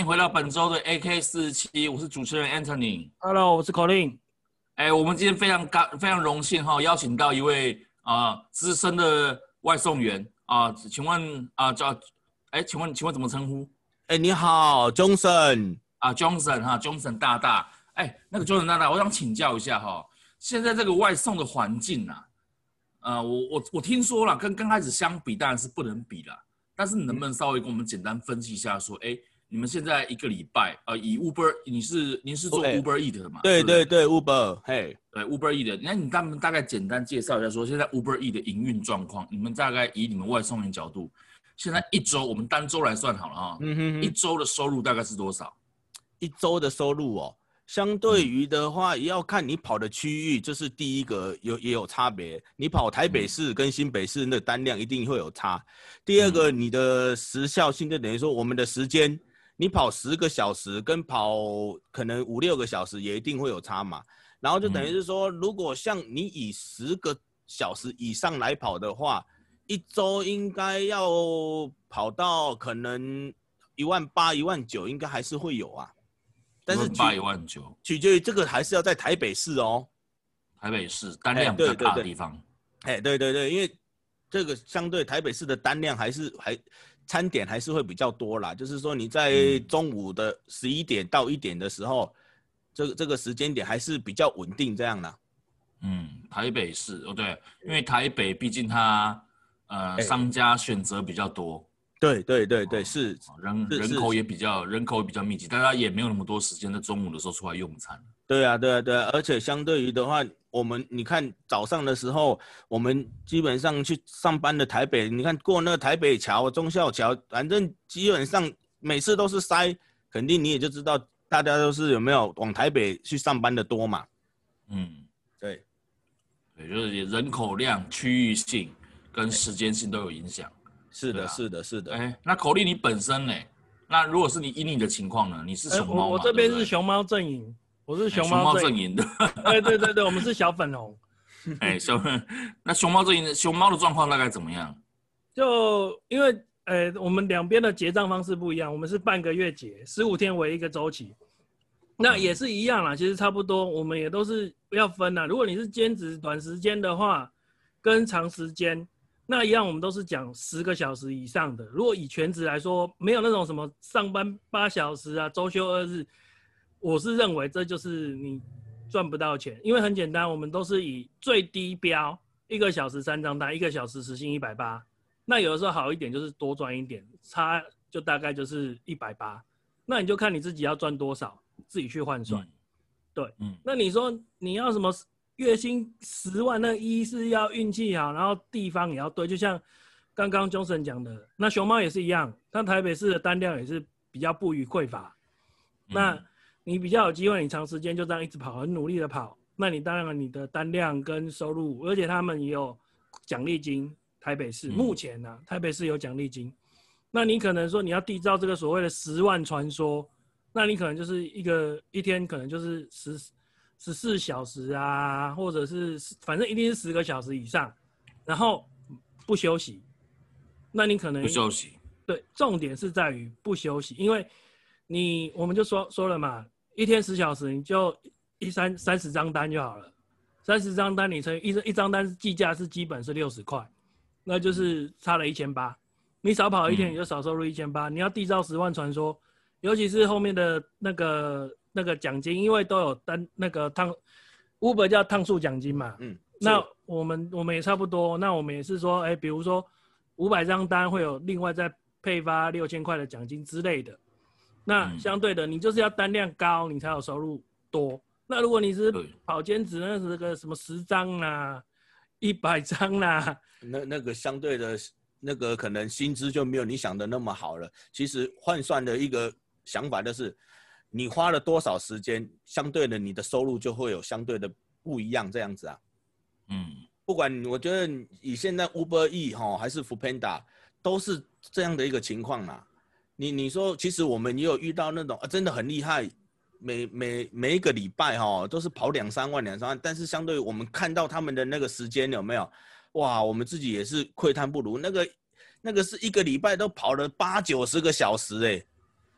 迎回到本周的 AK 四十七，我是主持人 Anthony。Hello，我是 Colin。哎，我们今天非常感，非常荣幸哈，邀请到一位啊呃、资深的外送员啊、呃，请问啊、呃、叫哎，请问请问怎么称呼？哎，你好，Johnson 啊，Johnson 哈，Johnson 大大。哎，那个 Johnson 大大，我想请教一下哈，现在这个外送的环境啊，呃，我我我听说了，跟刚开始相比当然是不能比了，但是你能不能稍微跟我们简单分析一下说，哎？你们现在一个礼拜，呃，以 Uber，你是您是做 Uber Eat 的吗？对对对，Uber，嘿，对 Uber Eat 的，那你大大概简单介绍一下，说现在 Uber Eat 的营运状况，你们大概以你们外送员角度，现在一周，我们单周来算好了啊，嗯哼，哼，一周的收入大概是多少？一周的收入哦，相对于的话，也要看你跑的区域，这是第一个有也有差别。你跑台北市跟新北市那单量一定会有差。第二个，你的时效性就等于说我们的时间。你跑十个小时跟跑可能五六个小时也一定会有差嘛，然后就等于是说，如果像你以十个小时以上来跑的话，一周应该要跑到可能一万八、一万九，应该还是会有啊。但是八一万九，取决于这个还是要在台北市哦。台北市单量比较大的地方。哎，对对对，因为这个相对台北市的单量还是还。餐点还是会比较多啦，就是说你在中午的十一点到一点的时候，嗯、这个这个时间点还是比较稳定这样的。嗯，台北市哦，对，因为台北毕竟它呃、欸、商家选择比较多。对对对对，是人人口也比较人口也比较密集，大家也没有那么多时间在中午的时候出来用餐。对啊对啊对啊，而且相对于的话。我们你看早上的时候，我们基本上去上班的台北，你看过那个台北桥、中孝桥，反正基本上每次都是塞，肯定你也就知道大家都是有没有往台北去上班的多嘛。嗯，对，对，就是人口量、区域性跟时间性都有影响。是的，是的，是的。哎，那口令你本身呢？那如果是你以你的情况呢？你是熊猫吗？我这边是熊猫阵营。我是熊猫阵营的，对对对对，我们是小粉红。哎，小粉，那熊猫阵营的熊猫的状况大概怎么样？就因为呃，我们两边的结账方式不一样，我们是半个月结，十五天为一个周期。那也是一样啦，其实差不多，我们也都是要分啦。如果你是兼职短时间的话，跟长时间那一样，我们都是讲十个小时以上的。如果以全职来说，没有那种什么上班八小时啊，周休二日。我是认为这就是你赚不到钱，因为很简单，我们都是以最低标一个小时三张单，一个小时时薪一百八。那有的时候好一点就是多赚一点，差就大概就是一百八。那你就看你自己要赚多少，自己去换算。嗯、对，嗯。那你说你要什么月薪十万？那一是要运气好，然后地方也要对，就像刚刚 Johnson 讲的，那熊猫也是一样，但台北市的单量也是比较不予匮乏。嗯、那你比较有机会，你长时间就这样一直跑，很努力的跑，那你当然你的单量跟收入，而且他们也有奖励金。台北市目前呢、啊，台北市有奖励金，那你可能说你要缔造这个所谓的十万传说，那你可能就是一个一天可能就是十十四小时啊，或者是反正一定是十个小时以上，然后不休息，那你可能不休息。对，重点是在于不休息，因为。你我们就说说了嘛，一天十小时，你就一三三十张单就好了。三十张单你乘一一张单计价是基本是六十块，那就是差了一千八。你少跑一天，你就少收入一千八。你要缔造十万传说，尤其是后面的那个那个奖金，因为都有单那个趟，Uber 叫趟数奖金嘛。嗯。那我们我们也差不多，那我们也是说，哎、欸，比如说五百张单会有另外再配发六千块的奖金之类的。那相对的，你就是要单量高，你才有收入多。那如果你是跑兼职，那是个什么十张啦，一百张啦，那那个相对的，那个可能薪资就没有你想的那么好了。其实换算的一个想法就是，你花了多少时间，相对的你的收入就会有相对的不一样这样子啊。嗯，不管我觉得以现在 Uber E 哈还是 Foodpanda 都是这样的一个情况啦。你你说，其实我们也有遇到那种啊，真的很厉害，每每每一个礼拜哈都是跑两三万两三万，但是相对于我们看到他们的那个时间有没有？哇，我们自己也是窥探不如。那个那个是一个礼拜都跑了八九十个小时哎，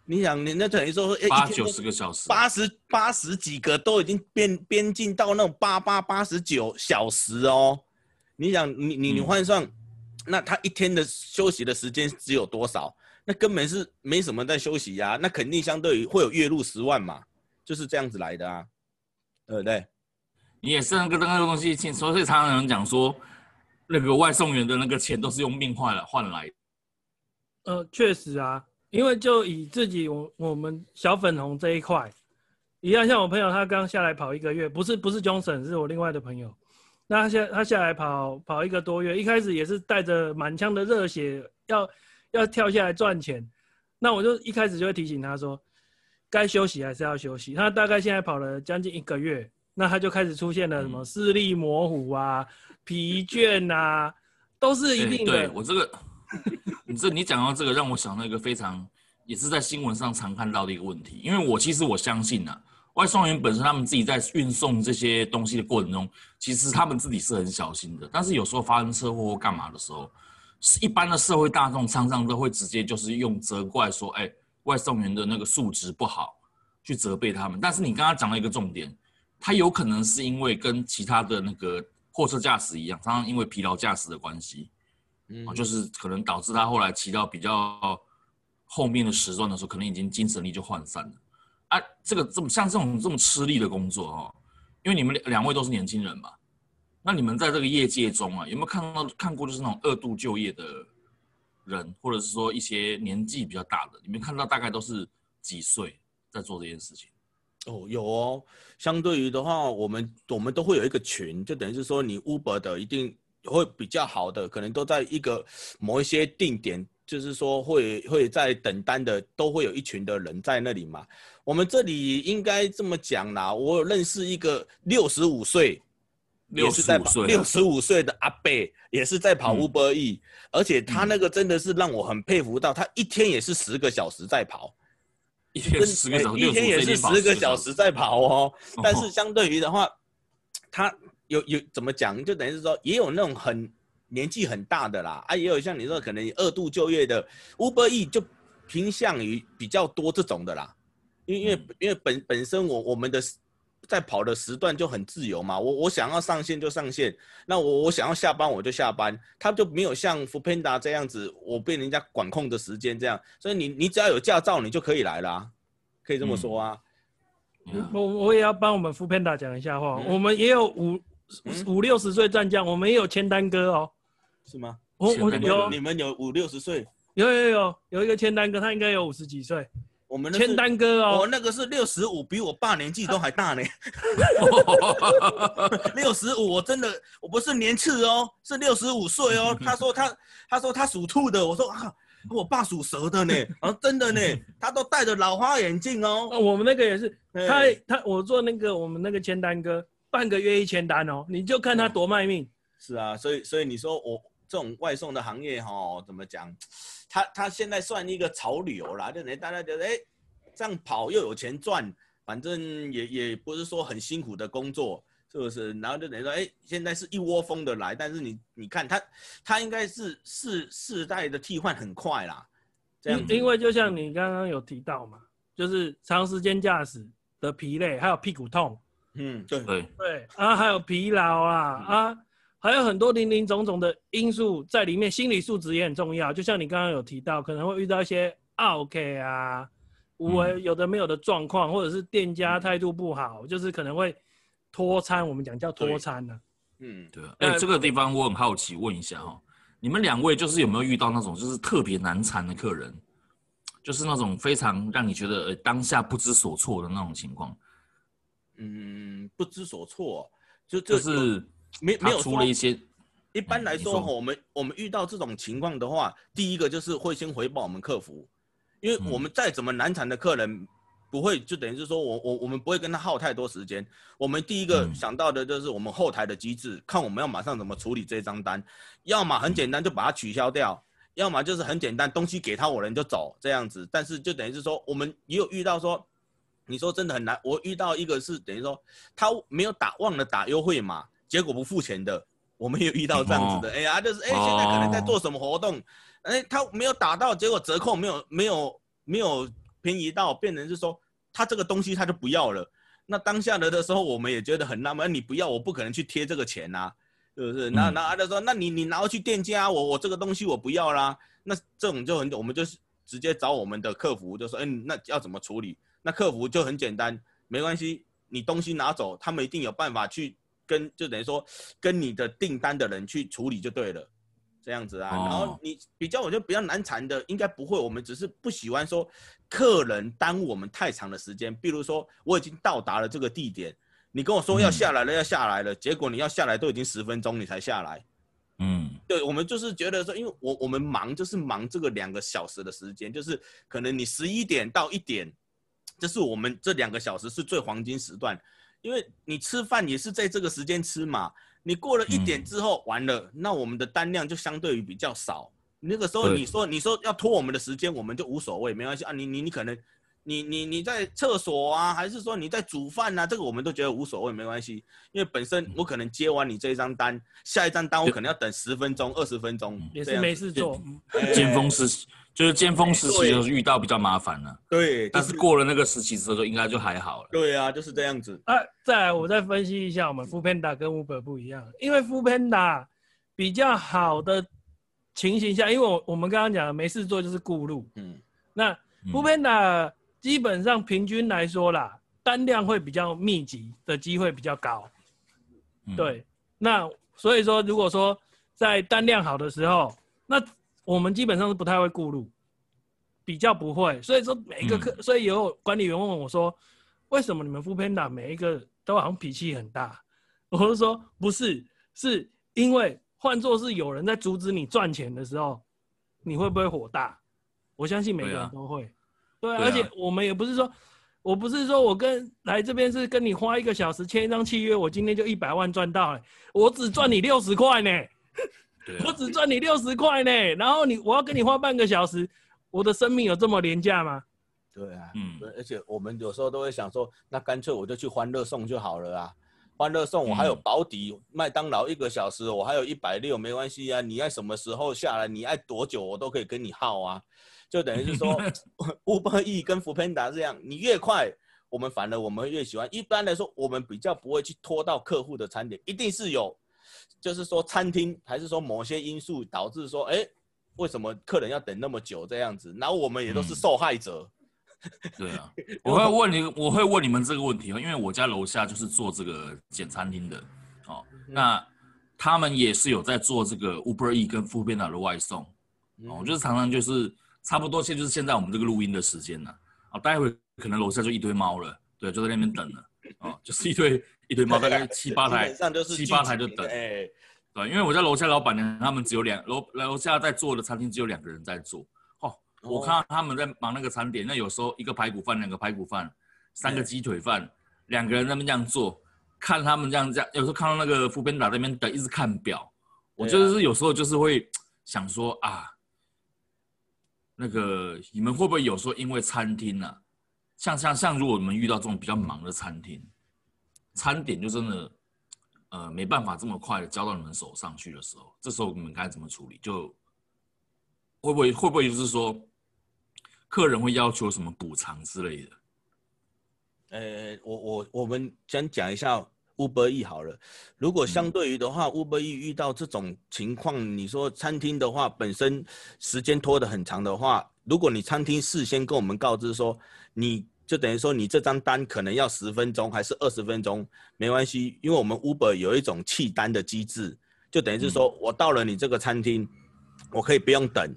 你想，你那等于说，哎，八九十个小时，八十八十几个都已经边边境到那种八八八十九小时哦。你想，你你你换算，嗯、那他一天的休息的时间只有多少？那根本是没什么在休息呀、啊。那肯定相对于会有月入十万嘛，就是这样子来的啊，对不对？你也是那个那个东西，所以常常有人讲说，那个外送员的那个钱都是用命换来换来的。呃，确实啊，因为就以自己我我们小粉红这一块，一样，像我朋友他刚下来跑一个月，不是不是 Johnson，是我另外的朋友，那他下他下来跑跑一个多月，一开始也是带着满腔的热血，要要跳下来赚钱，那我就一开始就会提醒他说，该休息还是要休息。他大概现在跑了将近一个月。那他就开始出现了什么视力模糊啊、疲倦啊，都是一定的。对，对我这个，你这你讲到这个，让我想到一个非常也是在新闻上常看到的一个问题。因为我其实我相信啊，外送员本身他们自己在运送这些东西的过程中，其实他们自己是很小心的。但是有时候发生车祸或干嘛的时候，是一般的社会大众常常都会直接就是用责怪说，哎，外送员的那个素质不好，去责备他们。但是你刚刚讲了一个重点。他有可能是因为跟其他的那个货车驾驶一样，常常因为疲劳驾驶的关系，嗯，就是可能导致他后来骑到比较后面的时段的时候，可能已经精神力就涣散了。啊，这个这么像这种这么吃力的工作哦，因为你们两两位都是年轻人嘛，那你们在这个业界中啊，有没有看到看过就是那种二度就业的人，或者是说一些年纪比较大的，你们看到大概都是几岁在做这件事情？哦，有哦。相对于的话，我们我们都会有一个群，就等于是说，你 Uber 的一定会比较好的，可能都在一个某一些定点，就是说会会在等单的，都会有一群的人在那里嘛。我们这里应该这么讲啦，我认识一个六十五岁，六十五岁，六十五岁的阿贝，也是在跑 Uber E，嗯，而且他那个真的是让我很佩服到，他一天也是十个小时在跑。一天十个小时，一天也是十个小时在跑哦。但是相对于的话，他有有怎么讲？就等于是说，也有那种很年纪很大的啦，啊，也有像你说可能二度就业的 Uber E 就偏向于比较多这种的啦。因为因为因为本本身我我们的。在跑的时段就很自由嘛，我我想要上线就上线，那我我想要下班我就下班，他就没有像 Foodpanda 这样子，我被人家管控的时间这样，所以你你只要有驾照你就可以来啦，可以这么说啊。嗯、我我也要帮我们 Foodpanda 讲一下话，嗯、我们也有五、嗯、五六十岁战将，我们也有签单哥哦，是吗？我我有，你们有五六十岁？有有有有一个签单哥，他应该有五十几岁。我们签单哥哦，我那个是六十五，比我爸年纪都还大呢。六十五，我真的我不是年次哦，是六十五岁哦。他说他他说他属兔的，我说啊，我爸属蛇的呢。啊，真的呢，他都戴着老花眼镜哦。我们那个也是，他他我做那个我们那个签单哥，半个月一千单哦，你就看他多卖命。是啊，所以所以你说我这种外送的行业哈、哦，怎么讲？他他现在算一个潮流啦，就等于大家觉得，哎，这样跑又有钱赚，反正也也不是说很辛苦的工作，是不是？然后就等于说，哎，现在是一窝蜂的来，但是你你看他，他应该是世世代的替换很快啦，这样。因为就像你刚刚有提到嘛，就是长时间驾驶的疲累，还有屁股痛，嗯，对对对，啊，还有疲劳啊、嗯、啊。还有很多零零总总的因素在里面，心理素质也很重要。就像你刚刚有提到，可能会遇到一些 OK 啊，无为有的没有的状况，嗯、或者是店家态度不好，嗯、就是可能会拖餐。我们讲叫拖餐呢、啊。嗯，对。哎、欸，这个地方我很好奇，问一下哈，你们两位就是有没有遇到那种就是特别难缠的客人，就是那种非常让你觉得、呃、当下不知所措的那种情况？嗯，不知所措，就就是。没没有出了一些，一般来说，我们我们遇到这种情况的话，第一个就是会先回报我们客服，因为我们再怎么难缠的客人，不会就等于是说我我我们不会跟他耗太多时间。我们第一个想到的就是我们后台的机制，看我们要马上怎么处理这张单，要么很简单就把它取消掉，要么就是很简单东西给他我人就走这样子。但是就等于是说，我们也有遇到说，你说真的很难，我遇到一个是等于说他没有打忘了打优惠码。结果不付钱的，我们也遇到这样子的，哎呀，就是哎，现在可能在做什么活动，哎，他没有打到，结果折扣没有没有没有便宜到变成是说，他这个东西他就不要了。那当下的的时候，我们也觉得很纳闷，你不要，我不可能去贴这个钱呐、啊，是不是？那那他说，那你你拿回去店家，我我这个东西我不要啦。那这种就很，我们就是直接找我们的客服，就说，哎，那要怎么处理？那客服就很简单，没关系，你东西拿走，他们一定有办法去跟，就等于说跟你的订单的人去处理就对了。这样子啊，然后你比较，我觉得比较难缠的，应该不会。我们只是不喜欢说客人耽误我们太长的时间。比如说，我已经到达了这个地点，你跟我说要下来了，要下来了，结果你要下来都已经十分钟，你才下来。嗯，对，我们就是觉得说，因为我我们忙就是忙这个两个小时的时间，就是可能你十一点到一点，这是我们这两个小时是最黄金时段，因为你吃饭也是在这个时间吃嘛。你过了一点之后，完了，那我们的单量就相对于比较少。那个时候你说你说要拖我们的时间，我们就无所谓，没关系啊。你你你可能，你你你在厕所啊，还是说你在煮饭啊？这个我们都觉得无所谓，没关系。因为本身我可能接完你这一张单，下一张单我可能要等十分钟、二十分钟，也是没事做。尖峰时就是尖峰时期，就是遇到比较麻烦了。对，但是过了那个时期之后，应该就还好了。对啊，就是这样子。啊，再来我再分析一下，我们 Foodpanda 跟 Uber 不一样，因为 Foodpanda 比较好的情形下，因为我我们刚刚讲的没事做就是顾路。嗯。那 Foodpanda 基本上平均来说啦，单量会比较密集的机会比较高。对。那所以说，如果说在单量好的时候，那我们基本上是不太会顾路，比较不会，所以说每一个客，嗯、所以有管理员问我说，为什么你们 Foodpanda 每一个都好像脾气很大？我就说不是，是因为换作是有人在阻止你赚钱的时候，你会不会火大？我相信每个人都会。对啊，对啊，而且我们也不是说，我不是说我跟来这边是跟你花一个小时签一张契约，我今天就一百万赚到了，我只赚你六十块呢。啊、我只赚你六十块呢，然后你我要跟你花半个小时，我的生命有这么廉价吗？对啊，嗯，而且我们有时候都会想说，那干脆我就去欢乐送就好了啊，欢乐送我还有保底，麦当劳一个小时我还有一百六，没关系啊，你爱什么时候下来，你爱多久我都可以跟你耗啊，就等于是说，Uber Eats 跟 Foodpanda 这样，你越快，我们反而我们越喜欢。一般来说，我们比较不会去拖到客户的餐点，一定是有。就是说，餐厅还是说某些因素导致说，哎，为什么客人要等那么久这样子？然后我们也都是受害者。嗯、对啊，我会问你，我会问你们这个问题，因为我家楼下就是做这个简餐厅的，哦，那他们也是有在做这个 Uber E 跟 Foodpanda 的外送，哦，就是常常就是差不多，现就是现在我们这个录音的时间了，哦，待会可能楼下就一堆猫了，对，就在那边等了，哦，就是一堆。一堆猫，大概七八台，七八台就等。哎，对，因为我在楼下老板娘他们只有两楼楼下在做的餐厅只有两个人在做。哦，我看到他们在忙那个餐点，那有时候一个排骨饭，两个排骨饭，三个鸡腿饭，两个人在那边这样做，看他们这样这样，有时候看到那个 foodpanda 那边等，一直看表，我就是有时候就是会想说啊，那个你们会不会有时候因为餐厅呢？像像像如果我们遇到这种比较忙的餐厅。餐点就真的，呃，没办法这么快的交到你们手上去的时候，这时候你们该怎么处理？就会不会会不会就是说，客人会要求什么补偿之类的？呃，我我我们先讲一下 Uber E 好了。如果相对于的话，嗯，Uber E 遇到这种情况，你说餐厅的话本身时间拖得很长的话，如果你餐厅事先跟我们告知说你。就等于说，你这张单可能要十分钟还是二十分钟，没关系，因为我们 Uber 有一种弃单的机制，就等于是说我到了你这个餐厅，我可以不用等，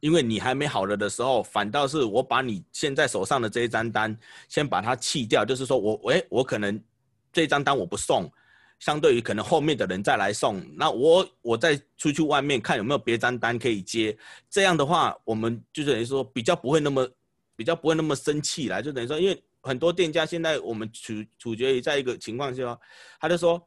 因为你还没好了的时候，反倒是我把你现在手上的这一张单先把它弃掉，就是说我，诶，我可能这张单我不送，相对于可能后面的人再来送，那我我再出去外面看有没有别张单可以接，这样的话，我们就等于说比较不会那么。比较不会那么生气啦，就等于说，因为很多店家现在我们处处决于在一个情况下，他就说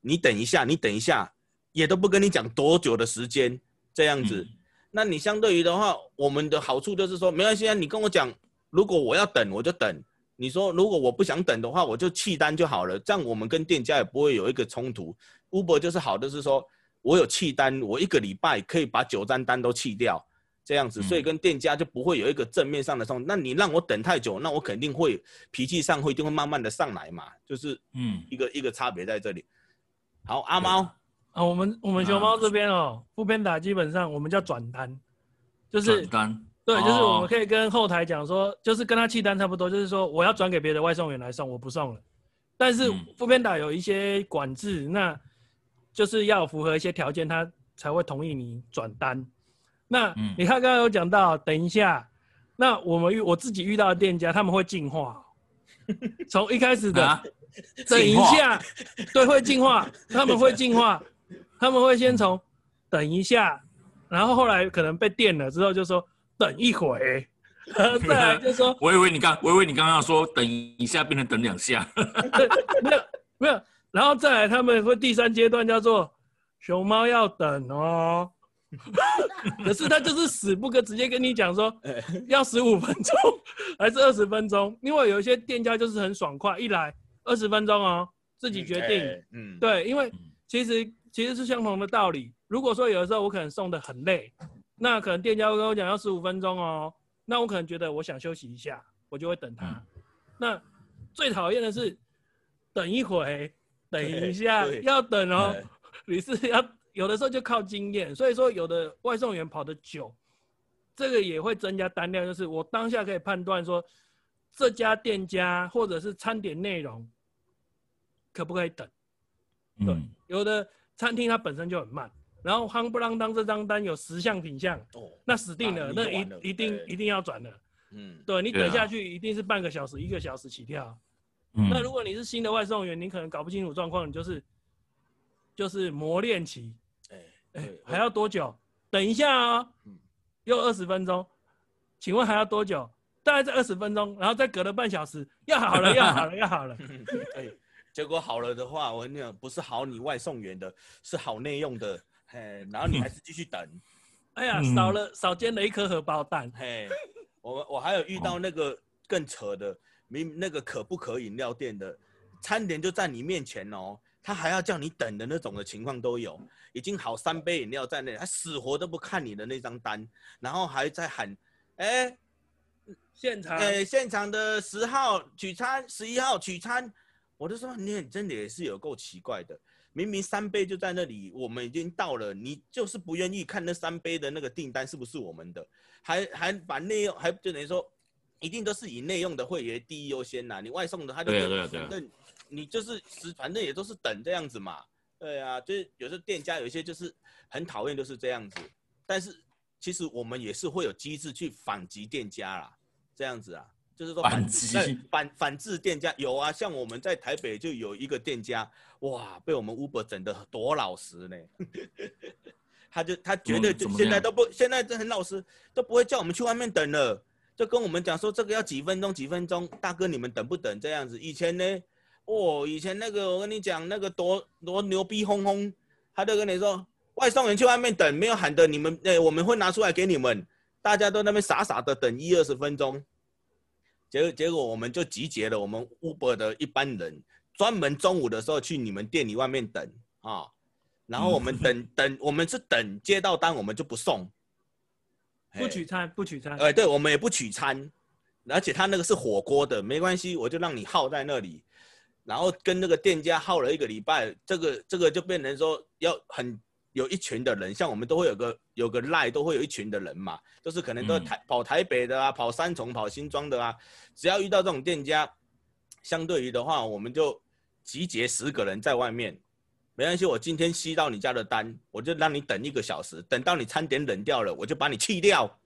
你等一下，你等一下，也都不跟你讲多久的时间这样子。嗯、那你相对于的话，我们的好处就是说，没关系啊，你跟我讲，如果我要等，我就等。你说如果我不想等的话，我就弃单就好了。这样我们跟店家也不会有一个冲突。Uber 就是好的是说，我有弃单，我一个礼拜可以把九张单都弃掉。这样子，所以跟店家就不会有一个正面上的冲突。那你让我等太久，那我肯定会脾气上会就会慢慢的上来嘛，就是嗯。一个一个差别在这里。好，阿猫。啊，我们我们熊猫这边哦，foodpanda 基本上我们叫转单，就是转单，对，就是我们可以跟后台讲说，就是跟他弃单差不多，就是说我要转给别的外送员来送，我不送了。但是 foodpanda 有一些管制，那就是要符合一些条件，他才会同意你转单。那你看刚刚有讲到，等一下，那我们遇我自己遇到的店家，他们会进化，从一开始的、啊、等一下，对，会进化，他们会进化，他们会先从等一下，然后后来可能被电了之后就说等一会，再来就说，我以为你刚，我以为你刚刚要说等一下变成等两下，没有没有，然后再来他们会第三阶段叫做熊猫要等哦。可是他就是死不跟直接跟你讲说要十五分钟还是二十分钟，因为有一些店家就是很爽快，一来二十分钟哦，自己决定。嗯，对，因为其实其实是相同的道理。如果说有的时候我可能送的很累，那可能店家会跟我讲要十五分钟哦，那我可能觉得我想休息一下，我就会等他。那最讨厌的是等一会，等一下要等哦，你是要。有的时候就靠经验，所以说有的外送员跑得久，这个也会增加单量。就是我当下可以判断说，这家店家或者是餐点内容可不可以等？对，嗯、有的餐厅它本身就很慢，然后夯不啷当这张单有十项品项，哦，那死定了，了那一一定一定要转的。嗯，对你等下去一定是半个小时、一个小时起跳。嗯，那如果你是新的外送员，你可能搞不清楚状况，你就是就是磨练期。哎、欸，还要多久？等一下啊、喔，又二十分钟，请问还要多久？大概在二十分钟，然后再隔了半小时，要好了，要好了，要好了。哎、欸，结果好了的话，我跟你讲，不是好你外送员的，是好内用的。嘿，然后你还是继续等。哎呀，少了少煎了一颗荷包蛋。嘿，我我还有遇到那个更扯的，明那个可不可饮料店的，餐点就在你面前哦。他还要叫你等的那种的情况都有，已经好三杯饮料在那里，他死活都不看你的那张单，然后还在喊，哎、欸，现场，哎、欸，现场的十号取餐，十一号取餐，我就说你真的也是有够奇怪的，明明三杯就在那里，我们已经到了，你就是不愿意看那三杯的那个订单是不是我们的，还还把内用，还就等于说，一定都是以内用的会员第一优先呐，你外送的他就对对对。你就是反正也都是等这样子嘛，对啊，就是有时候店家有一些就是很讨厌就是这样子，但是其实我们也是会有机制去反击店家啦，这样子啊，就是说反击反反制店家。有啊，像我们在台北就有一个店家，哇，被我们 Uber 整的多老实呢，他就他绝对就现在都不现在都很老实，都不会叫我们去外面等了，就跟我们讲说这个要几分钟几分钟，大哥你们等不等这样子，以前呢。哦，以前那个我跟你讲，那个多多牛逼哄哄，他就跟你说，外送员去外面等，没有喊的，你们哎，我们会拿出来给你们，大家都那边傻傻的等一二十分钟，结果结果我们就集结了我们 Uber 的一班人，专门中午的时候去你们店里外面等啊，然后我们等 等，我们是等接到单我们就不送，不取餐不取餐，哎，对，我们也不取餐，而且他那个是火锅的，没关系，我就让你耗在那里。然后跟那个店家耗了一个礼拜，这个这个就变成说要很有一群的人，像我们都会有个有个赖，都会有一群的人嘛，就是可能都台跑台北的啊，跑三重、跑新庄的啊，只要遇到这种店家，相对于的话，我们就集结十个人在外面，没关系，我今天吸到你家的单，我就让你等一个小时，等到你餐点冷掉了，我就把你弃掉，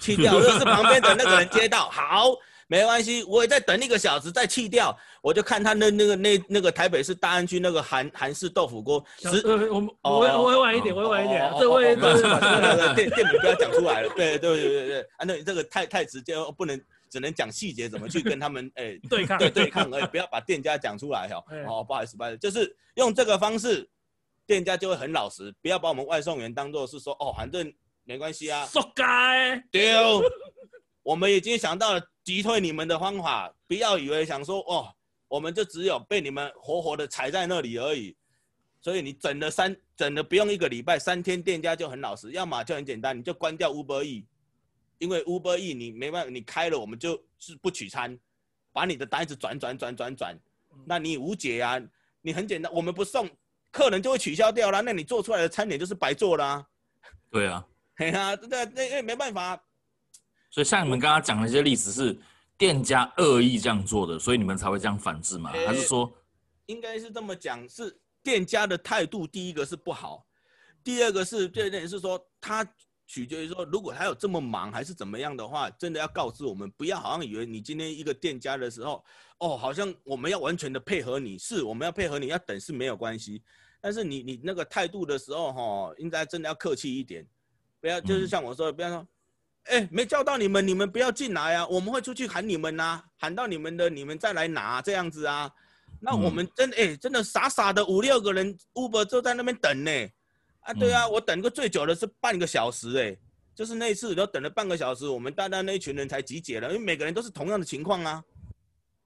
弃掉，就是旁边的那个人接到，好。没关系，我也再等一个小时再弃掉，我就看他那那个那那个台北市大安区那个韩韩式豆腐锅。呃，我我我会晚一点，我会晚一点，这位店店名不要讲出来了。对对对对对，啊，那这个太太直接，不能只能讲细节，怎么去跟他们哎对抗对对抗，哎不要把店家讲出来哈。哦，不好意思不好意思，就是用这个方式，店家就会很老实，不要把我们外送员当做是说哦，反正没关系啊。活该。丢。我们已经想到了击退你们的方法，不要以为想说哦，我们就只有被你们活活的踩在那里而已。所以你整了三整了不用一个礼拜，三天店家就很老实，要么就很简单，你就关掉 Uber E，因为 Uber E 你没办法，你开了我们就是不取餐，把你的单子转转转转转，那你无解啊，你很简单，我们不送，客人就会取消掉了，那你做出来的餐点就是白做啦。对啊，对啊，那那那没办法。所以像你们刚刚讲的一些例子是店家恶意这样做的，所以你们才会这样反制吗？欸、还是说，应该是这么讲是？店家的态度，第一个是不好，第二个是，这点是说，他取决于说，如果他有这么忙还是怎么样的话，真的要告知我们，不要好像以为你今天一个店家的时候，哦，好像我们要完全的配合你，是我们要配合你，要等是没有关系，但是你你那个态度的时候，哈，应该真的要客气一点，不要就是像我说的，不要说，哎，没叫到你们，你们不要进来啊，我们会出去喊你们呐，喊到你们的，你们再来拿这样子啊。那我们真哎、欸，真的傻傻的五六个人，Uber 就在那边等呢。啊，对啊，我等个最久的是半个小时哎，就是那一次都等了半个小时，我们大概那一群人才集结了，因为每个人都是同样的情况啊。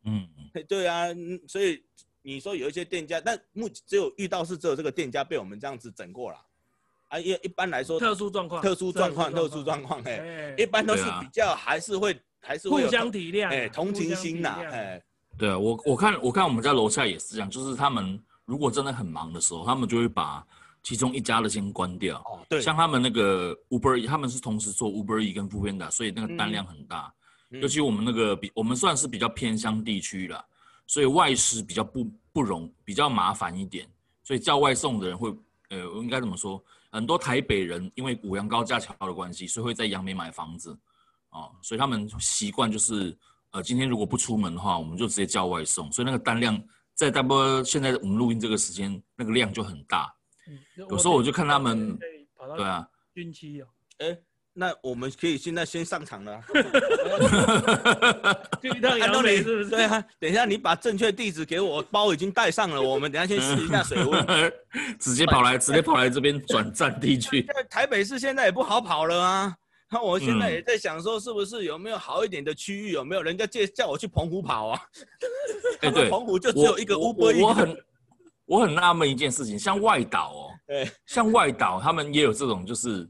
嗯，对啊，所以你说有一些店家，但目只有遇到是只有这个店家被我们这样子整过了。啊，一一般来说，特殊状况，特殊状况，特殊状况，哎，一般都是比较还是会还是会互相体谅，哎，同情心呐，哎。对啊，我我看我看我们家楼下也是这样，就是他们如果真的很忙的时候，他们就会把其中一家的先关掉。哦，对。像他们那个 Uber，他们是同时做 Uber E 跟 Foodpanda，所以那个单量很大。嗯。尤其我们那个比我们算是比较偏乡地区啦，所以外食比较不不容比较麻烦一点，所以叫外送的人会呃应该怎么说？很多台北人因为五羊高架桥的关系，所以会在杨梅买房子啊，哦，所以他们习惯就是。呃，今天如果不出门的话，我们就直接叫外送，所以那个单量在大波现在我们录音这个时间，那个量就很大。嗯，有时候我就看他们，对啊，孕期啊，哎，那我们可以现在先上场了。就一趟杨梅是不是？对啊，等一下你把正确地址给我，包已经带上了，我们等一下先试一下水温，直接跑来，直接跑来这边转战地区。台北市现在也不好跑了啊。那我现在也在想说，是不是有没有好一点的区域？有没有人家介叫我去澎湖跑啊？哎，对，澎湖就只有一个 Uber。我很我很纳闷一件事情，像外岛哦，对，像外岛他们也有这种，就是，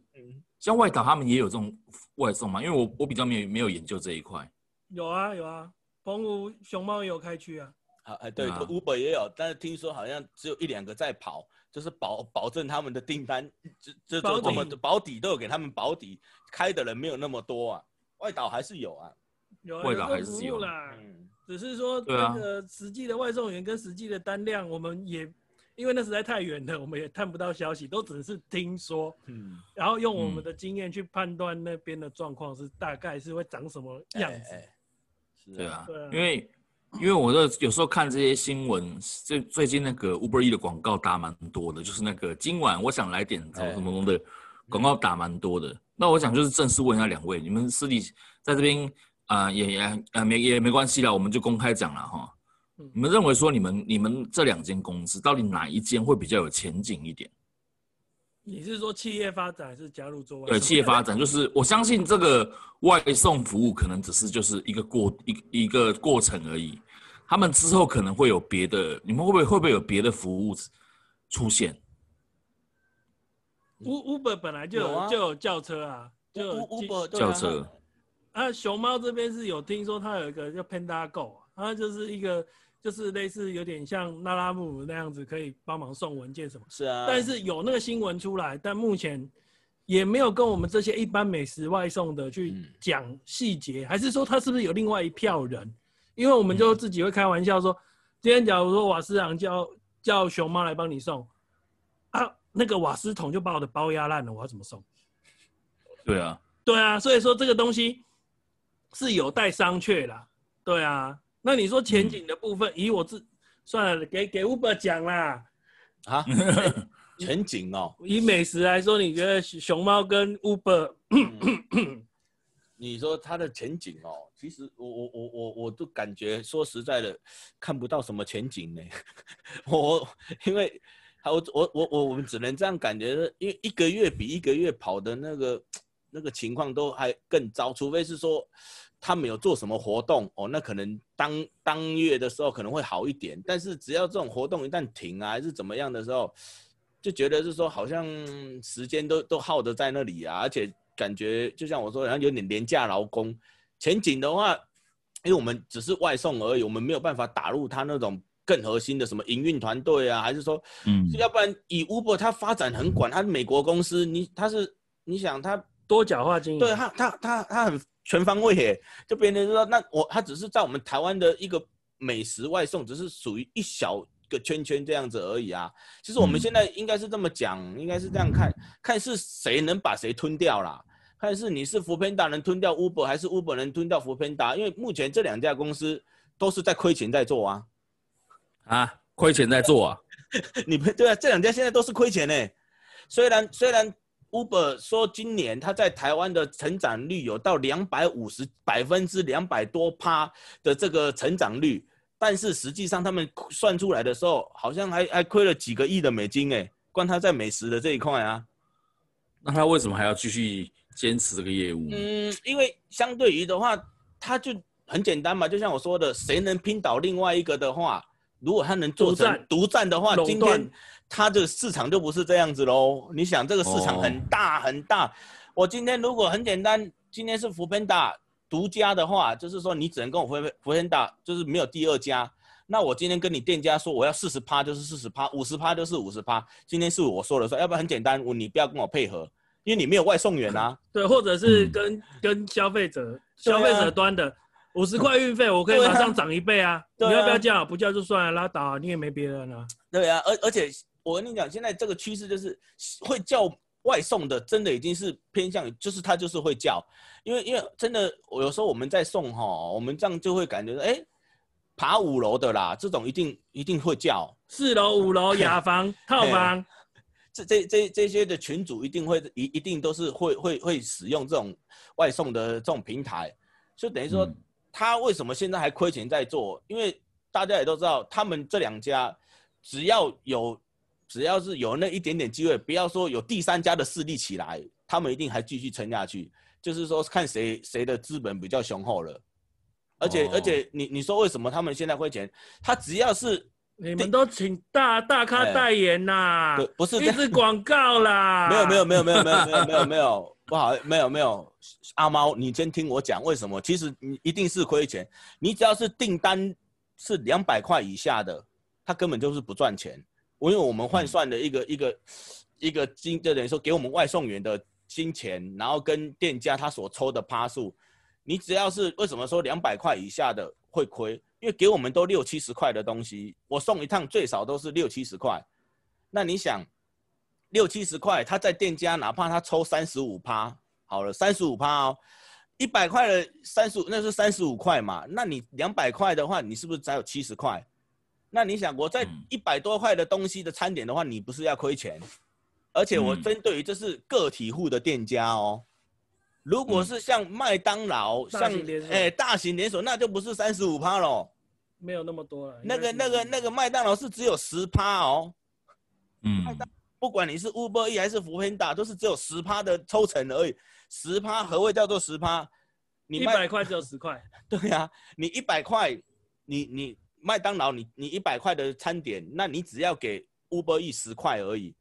像外岛他们也有这种外送吗？因为我我比较没有没有研究这一块。有啊有啊，澎湖熊猫也有开区啊。啊哎对，Uber 也有，但是听说好像只有一两个在跑。就是保保证他们的订单，这这这么的保底都有给他们保底，开的人没有那么多啊，外岛还是有啊，有外岛还是有啦，嗯，只是说那个实际的外送员跟实际的单量，我们也因为那实在太远了，我们也探不到消息，都只是听说，嗯，然后用我们的经验去判断那边的状况是大概是会长什么样子，对啊，因为。因为我的有时候看这些新闻，最最近那个 Uber E 的广告打蛮多的，就是那个今晚我想来点什么什么的广告打蛮多的。那我想就是正式问一下两位，你们私底在这边啊、呃、也也呃没也没关系啦，我们就公开讲了哈。你们认为说你们你们这两间公司到底哪一间会比较有前景一点？你是说企业发展还是加入做外送？对，企业发展就是我相信这个外送服务可能只是就是一个过一一个过程而已，他们之后可能会有别的，你们会不会会不会有别的服务出现？Uber 本来就有，有、啊、就有轿车啊，就有 Uber 轿车。啊，熊猫这边是有听说它有一个叫 Panda Go，它就是一个。就是类似有点像拉拉姆那样子，可以帮忙送文件什么。是啊。但是有那个新闻出来，但目前也没有跟我们这些一般美食外送的去讲细节，还是说他是不是有另外一票人？因为我们就自己会开玩笑说，今天假如说瓦斯郎叫叫熊猫来帮你送，啊，那个瓦斯桶就把我的包压烂了，我要怎么送？对啊。对啊，所以说这个东西是有待商榷啦。对啊。那你说前景的部分，嗯、以我自算了，给给 Uber 讲啦。啊？前景哦。以美食来说，你觉得熊猫跟 Uber？、嗯、你说它的前景哦，其实我我我我我都感觉说实在的，看不到什么前景呢。我因为，我我我我我们只能这样感觉，因为一个月比一个月跑的那个那个情况都还更糟，除非是说。他们有做什么活动哦？那可能当当月的时候可能会好一点，但是只要这种活动一旦停啊，还是怎么样的时候，就觉得是说好像时间都都耗得在那里啊，而且感觉就像我说，好像有点廉价劳工。前景的话，因为我们只是外送而已，我们没有办法打入他那种更核心的什么营运团队啊，还是说，嗯，要不然以 Uber 它发展很广，它是美国公司，你它是你想它多角化经营，对它它它它很全方位耶，就别人说那我他只是在我们台湾的一个美食外送，只是属于一小个圈圈这样子而已啊。其实我们现在应该是这么讲，应该是这样看，看是谁能把谁吞掉啦。看是你是 foodpanda 能吞掉 Uber，还是 Uber 能吞掉 foodpanda？因为目前这两家公司都是在亏钱在做啊，啊，亏钱在做啊，你们对啊，这两家现在都是亏钱呢。虽然虽然 Uber 说今年它在台湾的成长率有到两百五十百分之两百多趴的这个成长率，但是实际上他们算出来的时候，好像还还亏了几个亿的美金哎，关他在美食的这一块啊。那他为什么还要继续？坚持这个业务，嗯，因为相对于的话，他就很简单嘛，就像我说的，谁能拼倒另外一个的话，如果他能做成独占的话，今天他这个市场就不是这样子喽。你想这个市场很大很大，哦、我今天如果很简单，今天是 foodpanda 独家的话，就是说你只能跟我福福 Panda，就是没有第二家。那我今天跟你店家说我要四十趴就是四十趴，五十趴就是五十趴。今天是我说了算，要不然很简单，我你不要跟我配合。因为你没有外送员啊，对，或者是跟、嗯、跟消费者消费者端的五十块运费，我可以马上涨一倍啊！啊你要不要叫？不叫就算了，拉倒、啊，你也没别人啊。对啊，而而且我跟你讲，现在这个趋势就是会叫外送的，真的已经是偏向于，就是他就是会叫，因为因为真的，我有时候我们在送哈，我们这样就会感觉哎，爬五楼的啦，这种一定一定会叫四楼、五楼、雅房、套房。这这这这些的群主一定会一一定都是会会会使用这种外送的这种平台，就等于说他为什么现在还亏钱在做？因为大家也都知道，他们这两家只要有只要是有那一点点机会，不要说有第三家的势力起来，他们一定还继续撑下去。就是说看谁谁的资本比较雄厚了，而且而且你你说为什么他们现在亏钱？他只要是。你们都请大大咖代言呐、啊欸？不是一直广告啦？没有没有没有没有没有没有没有没有不好没有没有阿猫，你先听我讲为什么？其实你一定是亏钱。你只要是订单是两百块以下的，他根本就是不赚钱。我因为我们换算的一个、嗯、一个一个金，就等于说给我们外送员的金钱，然后跟店家他所抽的趴数，你只要是为什么说两百块以下的会亏？因为给我们都六七十块的东西，我送一趟最少都是六七十块。那你想，六七十块，他在店家哪怕他抽三十五趴，好了，三十五趴哦，一百块的三十五，那是三十五块嘛？那你两百块的话，你是不是只有七十块？那你想，我在一百多块的东西的餐点的话，你不是要亏钱？而且我针对于这是个体户的店家哦。如果是像麦当劳、嗯，像哎、欸、大型连锁，那就不是三十五趴喽，没有那么多了。那个、那个、那个麦当劳是只有十趴哦。嗯，不管你是 Uber E 还是 foodpanda，都是只有十趴的抽成而已。十趴何谓叫做十趴？你一百块只有十块。对呀、啊，你一百块，你你麦当劳，你你一百块的餐点，那你只要给 Uber E 十块而已。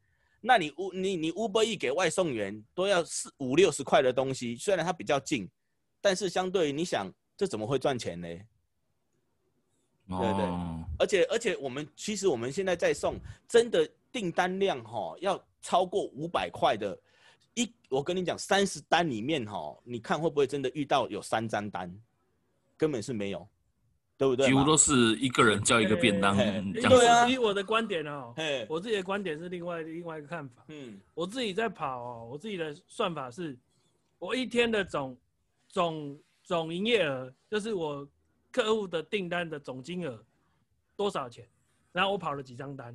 那你乌你你 Uber Eats 给外送员都要四五六十块的东西，虽然它比较近，但是相对于你想这怎么会赚钱呢？哦、对对，而且而且我们其实我们现在在送真的订单量哈，要超过五百块的，一我跟你讲三十单里面哈，你看会不会真的遇到有三张单，根本是没有。对不对？几乎都是一个人叫一个便当这样。对啊，以我的观点哦，我自己的观点是另外另外一个看法。嗯，我自己在跑哦，我自己的算法是，我一天的总总总营业额，就是我客户的订单的总金额多少钱，然后我跑了几张单。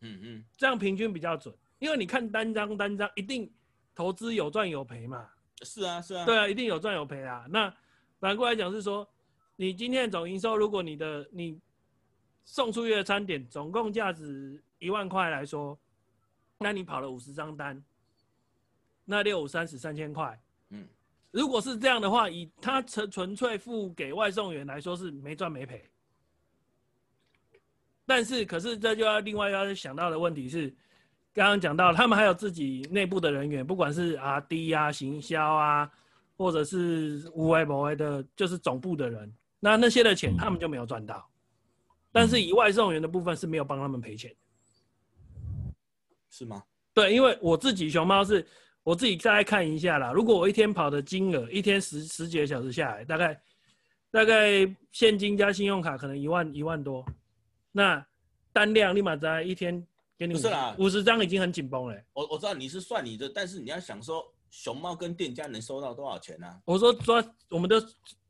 嗯嗯，这样平均比较准，因为你看单张单张，一定投资有赚有赔嘛。是啊是啊。对啊，一定有赚有赔啊。那反过来讲是说。你今天的总营收，如果你的你送出去的餐点总共价值一万块来说，那你跑了五十张单，那六五三十三千块。嗯，如果是这样的话，以他纯纯粹付给外送员来说是没赚没赔。但是，可是这就要另外要想到的问题是，刚刚讲到，他们还有自己内部的人员，不管是 RD 啊、行销啊，或者是无为某为的，就是总部的人，那那些的钱他们就没有赚到。嗯、但是以外送员的部分是没有帮他们赔钱，是吗？对，因为我自己熊猫是，我自己再来看一下啦。如果我一天跑的金额，一天十十几个小时下来，大概大概现金加信用卡可能一万一万多，那单量立马在一天。给你不是啦，五十张已经很紧绷了。我我知道你是算你的，但是你要想说，熊猫跟店家能收到多少钱呢、啊？我说抓，我们的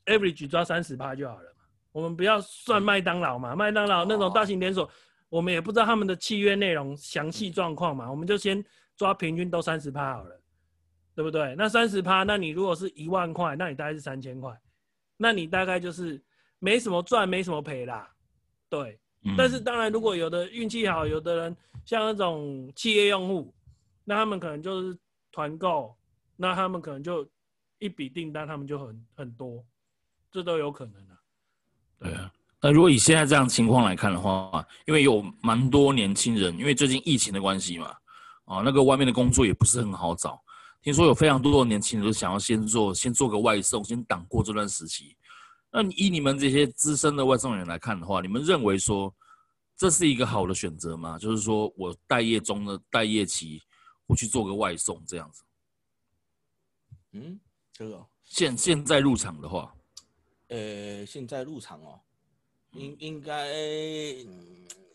average 抓三十趴就好了嘛。我们不要算麦当劳嘛，麦当劳那种大型连锁，我们也不知道他们的契约内容详细状况嘛，我们就先抓平均都三十趴好了，对不对？那三十趴，那你如果是一万块，那你大概是三千块，那你大概就是没什么赚，没什么赔啦，对。但是当然，如果有的运气好，有的人像那种企业用户，那他们可能就是团购，那他们可能就一笔订单，他们就很很多，这都有可能的。对啊，那如果以现在这样情况来看的话，因为有蛮多年轻人，因为最近疫情的关系嘛，啊，那个外面的工作也不是很好找，听说有非常多的年轻人都想要先做，先做个外送，先挡过这段时期。那以你们这些资深的外送员来看的话，你们认为说这是一个好的选择吗？就是说我待业中的待业期，我去做个外送这样子。嗯，这个现现在入场的话，呃，现在入场哦，应应该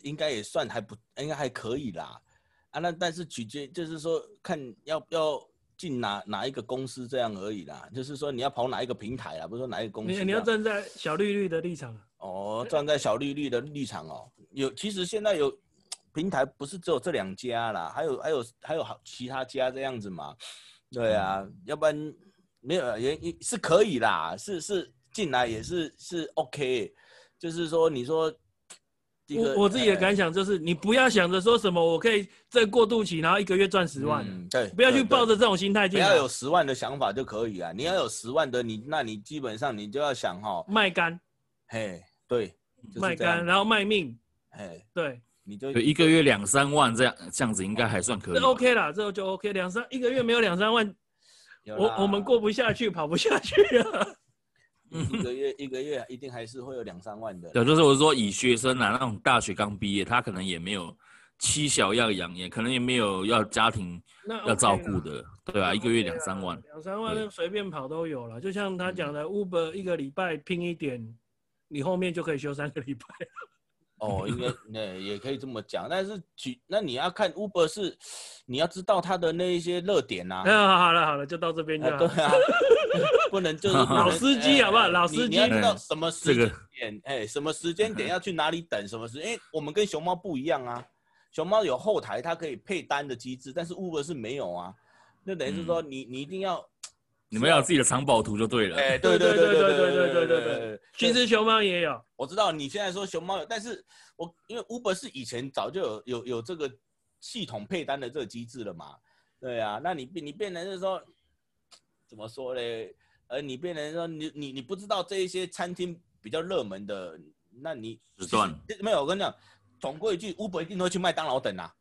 应该也算还不应该还可以啦。啊，那但是取决就是说看要要。进哪哪一个公司这样而已啦，就是说你要跑哪一个平台啦，不是说哪一个公司。你你要站在小绿绿的立场。哦，站在小绿绿的立场哦，有其实现在有平台不是只有这两家啦，还有还有还有好其他家这样子嘛。对啊，嗯、要不然没有也也是可以啦，是是进来也是是 OK，就是说你说。我我自己的感想就是，你不要想着说什么，我可以这过渡期，然后一个月赚十万，嗯，对，不要去抱着这种心态进来。不要有十万的想法就可以啊，你要有十万的你，那你基本上你就要想哈，卖干，嘿，对，卖干，然后卖命，嘿，对，你就一个月两三万这样，这样子应该还算可以。这 OK 啦，这就 OK，两三一个月没有两三万，我我们过不下去，跑不下去啊。一个月一个月一定还是会有两三万的。对，就是我说以学生啊，那种大学刚毕业，他可能也没有妻小要养，也可能也没有要家庭要照顾的，对啊，一个月两三万，两三万那随便跑都有了。就像他讲的，Uber 一个礼拜拼一点，你后面就可以休三个礼拜。哦，应该 那也可以这么讲，但是举那你要看 Uber 是，你要知道它的那一些热点呐。好，好了好了，就到这边就好。对啊，不能就是老司机好不好？老司机，你要知道什么时间点，哎，什么时间点要去哪里等，什么时间？因为我们跟熊猫不一样啊，熊猫有后台，它可以配单的机制，但是 Uber 是没有啊。那等于是说，你你一定要。你们要有自己的藏宝图就对了。哎，对对对对对对对对对对。其实熊猫也有，我知道你现在说熊猫有，但是我因为 Uber 是以前早就有有有这个系统配单的这个机制了嘛。对啊，那你变你变成是说怎么说嘞？呃，你变成说你你你不知道这一些餐厅比较热门的，那你时段没有？我跟你讲，总归一句，Uber 一定都会去麦当劳等啊。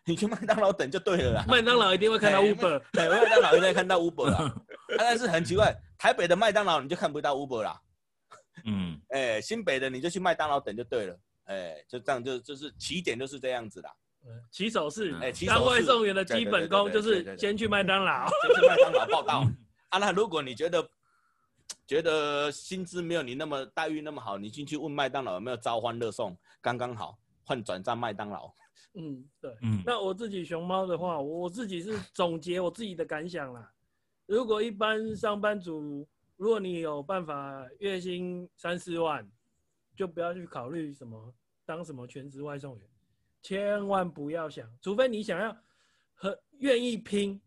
你去麦当劳等就对了啦。麦当劳一定会看到 Uber，对，麦当劳一定会看到 Uber 啦。但是很奇怪，台北的麦当劳你就看不到 Uber 啦。嗯，哎、欸，新北的你就去麦当劳等就对了。哎、欸，就这样就就是起点就是这样子啦。起手是，哎，当外送员的基本功就是先去麦当劳，先去麦当劳报到。啊，那如果你觉得觉得薪资没有你那么待遇那么好，你进去问麦当劳有没有招欢乐送，刚刚好换转战麦当劳。嗯，对，嗯，那我自己熊猫的话，我自己是总结我自己的感想啦。如果一般上班族，如果你有办法月薪三四万，就不要去考虑什么当什么全职外送员，千万不要想，除非你想要和愿意拼，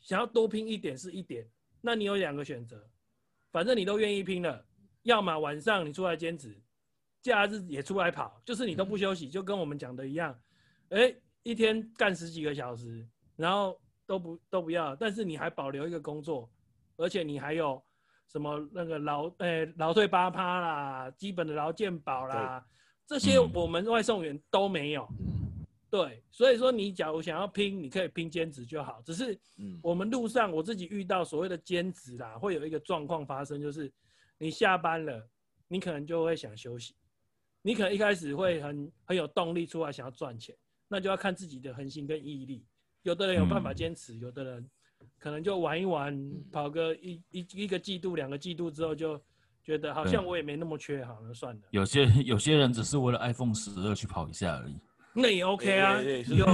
想要多拼一点是一点，那你有两个选择，反正你都愿意拼了，要么晚上你出来兼职，假日也出来跑，就是你都不休息，就跟我们讲的一样。哎、欸，一天干十几个小时，然后都不都不要，但是你还保留一个工作，而且你还有什么那个劳哎劳退八趴啦，基本的劳健保啦，这些我们外送员都没有。对，所以说你假如想要拼，你可以拼兼职就好。只是，我们路上我自己遇到所谓的兼职啦，会有一个状况发生，就是你下班了，你可能就会想休息，你可能一开始会很很有动力出来想要赚钱，那就要看自己的恒心跟毅力。有的人有办法坚持，有的人可能就玩一玩，跑个一一一个季度、两个季度之后，就觉得好像我也没那么缺，好了算了。有些有些人只是为了 iPhone 十二去跑一下而已。那也 OK 啊，有也是有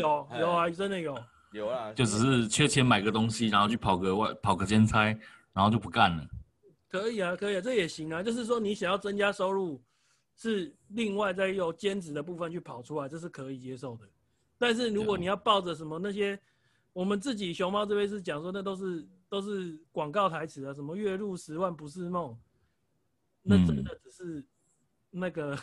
有啊，真的有 有啊，就只是缺钱买个东西，然后去跑个外跑个兼差，然后就不干了。可以啊，可以啊，这也行啊。就是说你想要增加收入，是另外再用兼职的部分去跑出来，这是可以接受的。但是如果你要抱着什么那些，我们自己熊猫这边是讲说那都是都是广告台词啊，什么月入十万不是梦，那真的只是那个，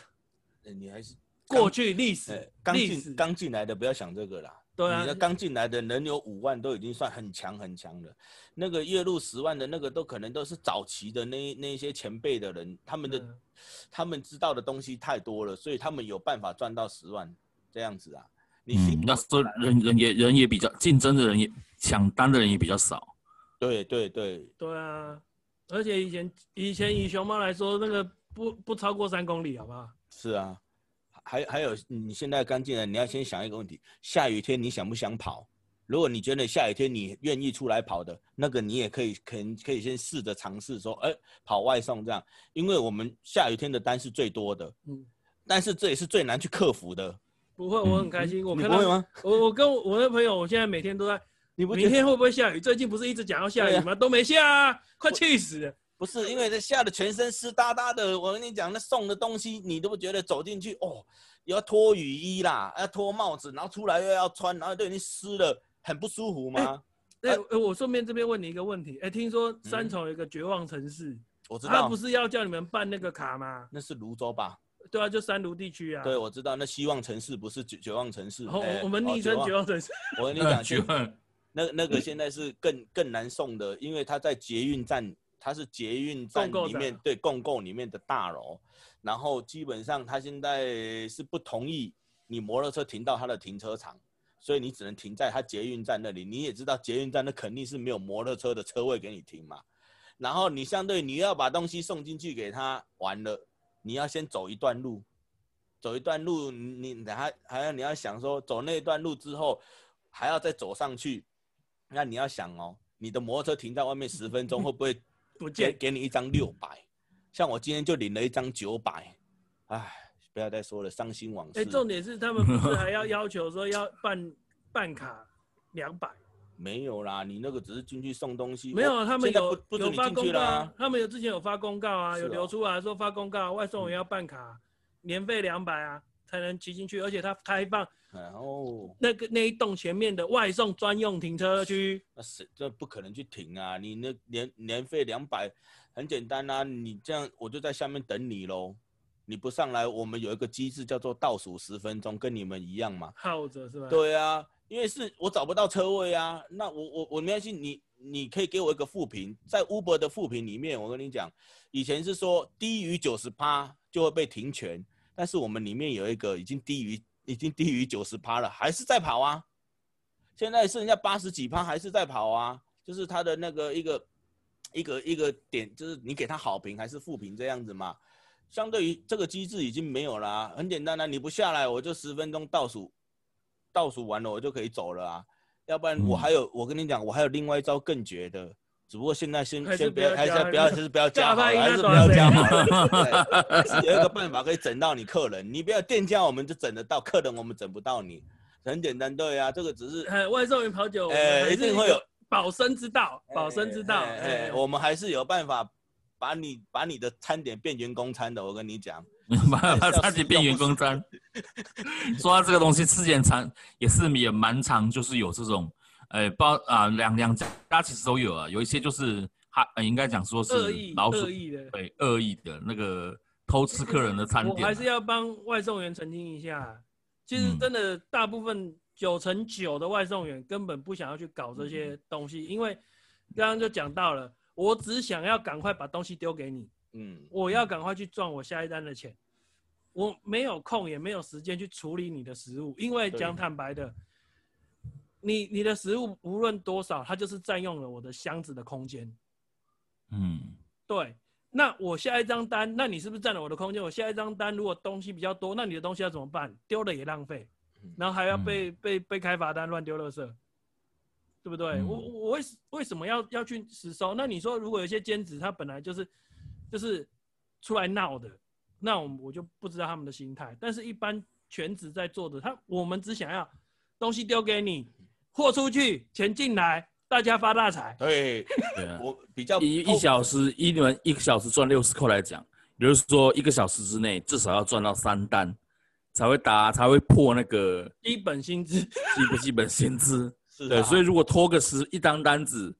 你还是。过去历史，刚进刚进来的不要想这个啦。对啊，你的刚进来的人有五万都已经算很强很强了。那个月入十万的那个都可能都是早期的那那些前辈的人，他们的、嗯、他们知道的东西太多了，所以他们有办法赚到十万这样子啊。你嗯，那说人人也人也比较竞争的人也抢单的人也比较少。对对对。对啊，而且以前以前以熊猫来说，那个不不超过三公里，好不好？是啊。还还有，你现在刚进来，你要先想一个问题：下雨天你想不想跑？如果你觉得下雨天你愿意出来跑的，那个你也可以，肯可以先试着尝试说，哎，跑外送这样，因为我们下雨天的单是最多的，嗯，但是这也是最难去克服的。不会，我很开心。嗯、我看到你不会吗？我我跟我的朋友，我现在每天都在，你不明天会不会下雨？最近不是一直讲要下雨吗？啊、都没下啊，快气死了。不是因为这吓得全身湿哒哒的，我跟你讲，那送的东西你都不觉得走进去哦，要脱雨衣啦，要脱帽子，然后出来又要穿，然后都已经湿了，很不舒服吗？哎、欸欸，我顺便这边问你一个问题，哎、欸，听说三重有一个绝望城市，嗯、我知道，他不是要叫你们办那个卡吗？那是泸州吧？对啊，就三卢地区啊。对，我知道，那希望城市不是绝绝望城市。哦欸、我们昵称绝望城市。我跟你 讲，绝望，那那个现在是更更难送的，因为他在捷运站。它是捷运站里面对共构里面的大楼，然后基本上他现在是不同意你摩托车停到他的停车场，所以你只能停在他捷运站那里。你也知道捷运站那肯定是没有摩托车的车位给你停嘛。然后你相对你要把东西送进去给他，完了你要先走一段路，走一段路你等下还要你要想说走那段路之后还要再走上去，那你要想哦，你的摩托车停在外面十分钟会不会？不给给你一张六百，像我今天就领了一张九百，唉，不要再说了，伤心往事。哎，重点是他们不是还要要求说要办办卡两百？没有啦，你那个只是进去送东西。没有，他们有不有发公告啊？他们有之前有发公告啊，有流出来说发公告，外送员要办卡，年费两百啊，才能骑进去，而且它开放。然后那个那一栋前面的外送专用停车区，那是这不可能去停啊！你那年年费两百，很简单啊！你这样我就在下面等你喽。你不上来，我们有一个机制叫做倒数十分钟，跟你们一样嘛。耗着是吧？对啊，因为是我找不到车位啊。那我我我没关系，你你可以给我一个负评，在 Uber 的负评里面，我跟你讲，以前是说低于九十趴就会被停权，但是我们里面有一个已经低于。已经低于九十趴了，还是在跑啊？现在剩下八十几趴，还是在跑啊？就是他的那个一个一个一个点，就是你给他好评还是负评这样子嘛？相对于这个机制已经没有了啊，很简单啊，你不下来我就十分钟倒数，倒数完了我就可以走了啊。要不然我还有，我跟你讲，我还有另外一招更绝的。只不过现在先先不要，还是不要，就是不要加好，还是不要加好。有一个办法可以整到你客人，你不要店家，我们就整得到客人，我们整不到你，很简单，对啊，这个只是外送员跑酒，哎，一定会有保身之道，保身之道，哎，我们还是有办法把你把你的餐点变员工餐的，我跟你讲，把把餐点变员工餐。说到这个东西，之前常也是也蛮常，就是有这种。哎，包啊，两两家其实都有啊，有一些就是他、呃、应该讲说是老鼠，恶意的，对，恶意的那个偷吃客人的餐点。我还是要帮外送员澄清一下，其实真的大部分九成九的外送员根本不想要去搞这些东西，嗯、因为刚刚就讲到了，我只想要赶快把东西丢给你，嗯，我要赶快去赚我下一单的钱。我没有空，也没有时间去处理你的食物，因为讲坦白的，你你的食物无论多少，它就是占用了我的箱子的空间。嗯，对。那我下一张单，那你是不是占了我的空间？我下一张单如果东西比较多，那你的东西要怎么办？丢了也浪费，然后还要被、嗯、被被开罚单，乱丢垃圾，对不对？嗯、我我为为什么要要去实收？那你说如果有些兼职，他本来就是就是出来闹的。那我我就不知道他们的心态，但是一般全职在做的，他我们只想要东西丢给你，货出去，钱进来，大家发大财。对，对啊，我比较以一小时一轮一个小时赚六十块来讲，也就是说一个小时之内至少要赚到三单，才会打才会破那个基本薪资，基不 基本薪资？是对，所以如果拖个十一张单子，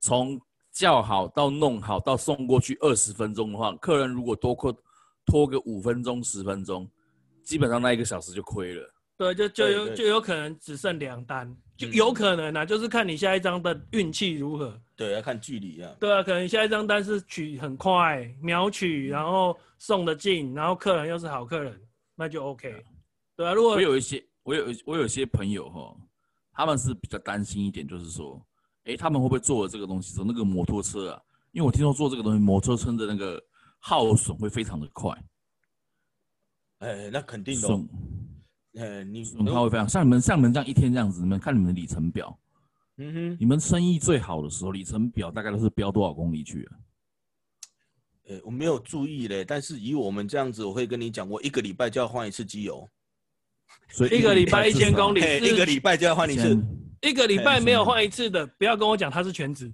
从叫好到弄好到送过去二十分钟的话，客人如果多扣。拖个五分钟、十分钟，基本上那一个小时就亏了。对，就就有就有可能只剩两单，就有可能啊，就是看你下一张的运气如何。对，要看距离啊。对啊，可能下一张单是取很快，秒取，然后送的进，然后客人又是好客人，那就 OK。对啊，如果我有一些，我有我有些朋友哈，他们是比较担心一点，就是说，哎，他们会不会做了这个东西，做那个摩托车啊？因为我听说做这个东西，摩托车的那个。耗损会非常的快，哎、欸，那肯定的。损，哎，你损耗会非常像你们像你们这样一天这样子，你们看你们的里程表，嗯哼，你们生意最好的时候，里程表大概都是飙多少公里去了？哎、欸，我没有注意嘞，但是以我们这样子，我会跟你讲，我一个礼拜就要换一次机油，所以一个礼拜一千公里，一个礼拜就要换一次，一个礼拜没有换一次的，不要跟我讲他是全职。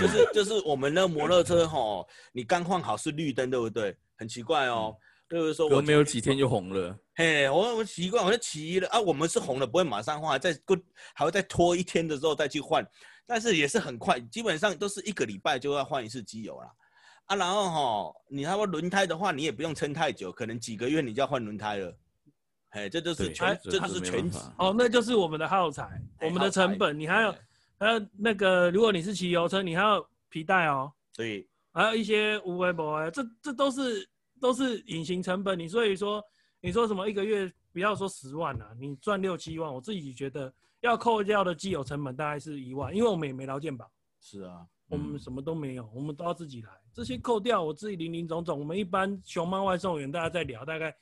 就是就是我们的摩托车哈，你刚换好是绿灯，对不对？很奇怪哦，就是说我没有几天就红了。嘿，我我习惯，我就骑了啊。我们是红了，不会马上换，再过还会再拖一天的时候再去换，但是也是很快，基本上都是一个礼拜就要换一次机油啦啊。然后哈，你他说轮胎的话，你也不用撑太久，可能几个月你就要换轮胎了。哎，这就是全，这就是全职哦，那就是我们的耗材，我们的成本，你还有。还有那个，如果你是骑油车，你还有皮带哦。对，还有一些无微博，这这都是都是隐形成本。你所以说，你说什么一个月不要说十万啊，你赚六七万，我自己觉得要扣掉的机油成本大概是一万，因为我们也没劳健保。是啊，我们什么都没有，我们都要自己来。这些扣掉，我自己零零总总，我们一般熊猫外送员大家在聊，大概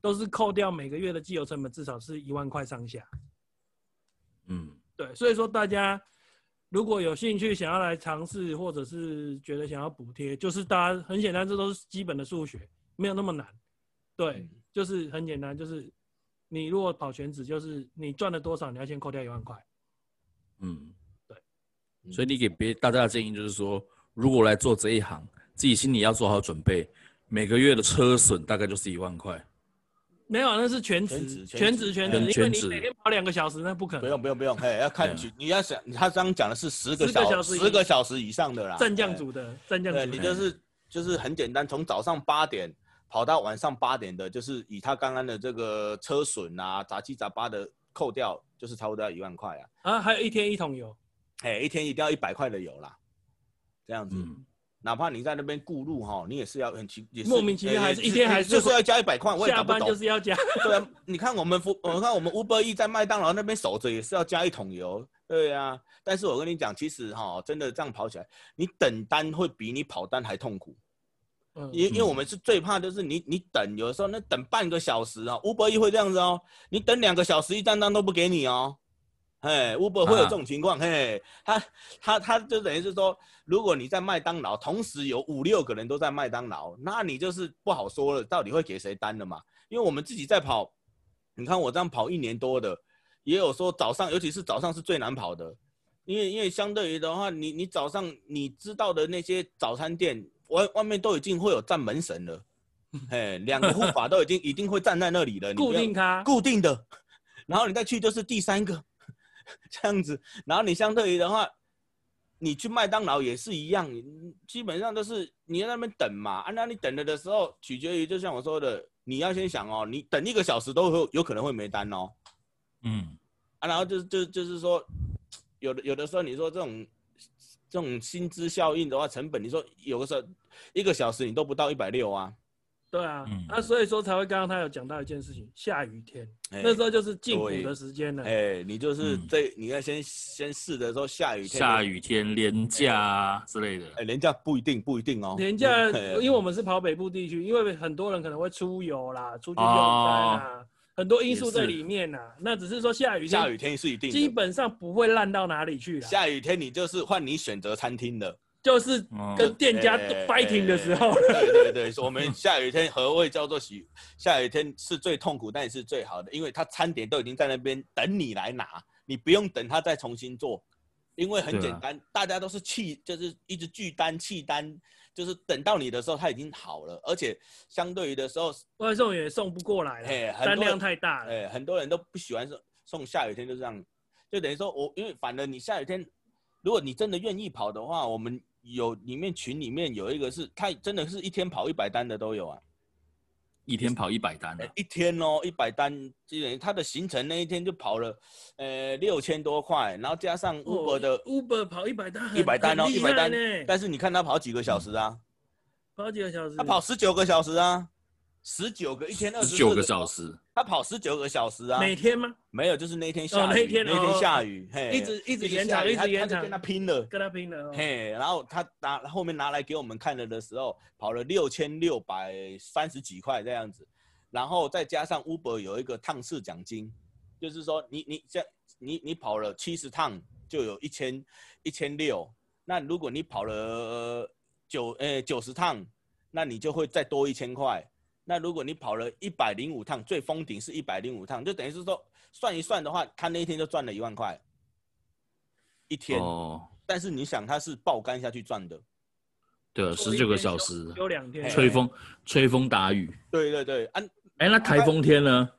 都是扣掉每个月的机油成本，至少是一万块上下。嗯。对，所以说大家如果有兴趣想要来尝试，或者是觉得想要补贴，就是大家很简单，这都是基本的数学，没有那么难。对，就是很简单，就是你如果跑全职，就是你赚了多少，你要先扣掉一万块。嗯，对。所以你给别大家的建议就是说，如果来做这一行，自己心里要做好准备，每个月的车损大概就是一万块。没有，那是全职，全职，全职，因为你每天跑两个小时，那不可能。不用，不用，不用，嘿，要看你，你要想，他刚刚讲的是十个小时，十个小时以上的啦。战将组的战将组，你就是就是很简单，从早上八点跑到晚上八点的，就是以他刚刚的这个车损啊、杂七杂八的扣掉，就是差不多要一万块啊。啊，还有一天一桶油，哎，一天一定要一百块的油啦，这样子。嗯哪怕你在那边顾路哈，你也是要很奇，也是莫名其妙，还是一天还是就是要加一百块，我也搞不懂。下班就是要加。对啊，你看我们我看我们 Uber E 在麦当劳那边守着，也是要加一桶油。对啊，但是我跟你讲，其实哈，真的这样跑起来，你等单会比你跑单还痛苦。嗯。因因为我们是最怕就是你你等，有的时候那等半个小时啊，Uber E 会这样子哦，你等两个小时一单单都不给你哦。嘿，Uber 会有这种情况，啊、嘿，他他他就等于是说，如果你在麦当劳，同时有五六个人都在麦当劳，那你就是不好说了，到底会给谁单的嘛？因为我们自己在跑，你看我这样跑一年多的，也有说早上，尤其是早上是最难跑的，因为因为相对于的话，你你早上你知道的那些早餐店外外面都已经会有站门神了，嘿，两个护法都已经一定会站在那里了，固定他，固定的，然后你再去就是第三个。这样子，然后你相对于的话，你去麦当劳也是一样，基本上都是你在那边等嘛。啊，那你等了的时候，取决于就像我说的，你要先想哦，你等一个小时都会有可能会没单哦。嗯，啊，然后就就就是说，有的有的时候你说这种这种薪资效应的话，成本你说有的时候一个小时你都不到一百六啊。对啊，嗯啊，所以说才会刚刚他有讲到一件事情，下雨天，哎那时候就是进补的时间了。哎，你就是嗯这，你要先先试的时候下雨天，下雨天廉价啊之类的。哎，廉价不一定不一定哦。连假，哎因为我们是跑北部地区，因为很多人可能会出游啦，出去用餐啊，很多因素在里面呐。那只是说下雨天，下雨天是一定，基本上不会烂到哪里去啦。下雨天你就是换你选择餐厅的。就是跟店家哎 fighting 的时候，对对对，我们下雨天何谓叫做喜？下雨天是最痛苦，但也是最好的，因为他餐点都已经在那边等你来拿，你不用等他再重新做，因为很简单，大家都是弃，就是一直拒单弃单，就是等到你的时候他已经好了，而且相对于的时候，外送也送不过来了，单量太大了。哎，很多人都不喜欢送送下雨天，就这样，就等于说我因为反正你下雨天，如果你真的愿意跑的话，我们。有里面群里面有一个是，他真的是一天跑一百单的都有啊，一天跑一百单一天哦一百单，基本他的行程那一天就跑了，呃六千多块，然后加上 Uber 的、哦、Uber 跑一百单，一百单哦一百单，欸、但是你看他跑几个小时啊？跑几个小时？他跑十九个小时啊。十九个一天二十九个小时，他跑十九个小时啊？每天吗？没有，就是那天下雨，那天那天下雨，嘿，一直一直延长，一直延长，跟他拼了，跟他拼了，嘿，然后他拿后面拿来给我们看了的时候，跑了六千六百三十几块这样子，然后再加上 Uber 有一个趟次奖金，就是说你你像你你跑了七十趟就有一千一千六，那如果你跑了九诶九十趟，那你就会再多一千块。那如果你跑了一百零五趟，最封顶是一百零五趟，就等于是说算一算的话，他那一天就赚了一万块，一天。哦。但是你想，他是爆肝下去赚的。对，十九个小时。有两天。吹风，吹风打雨。对对对，啊，哎，那台风天呢？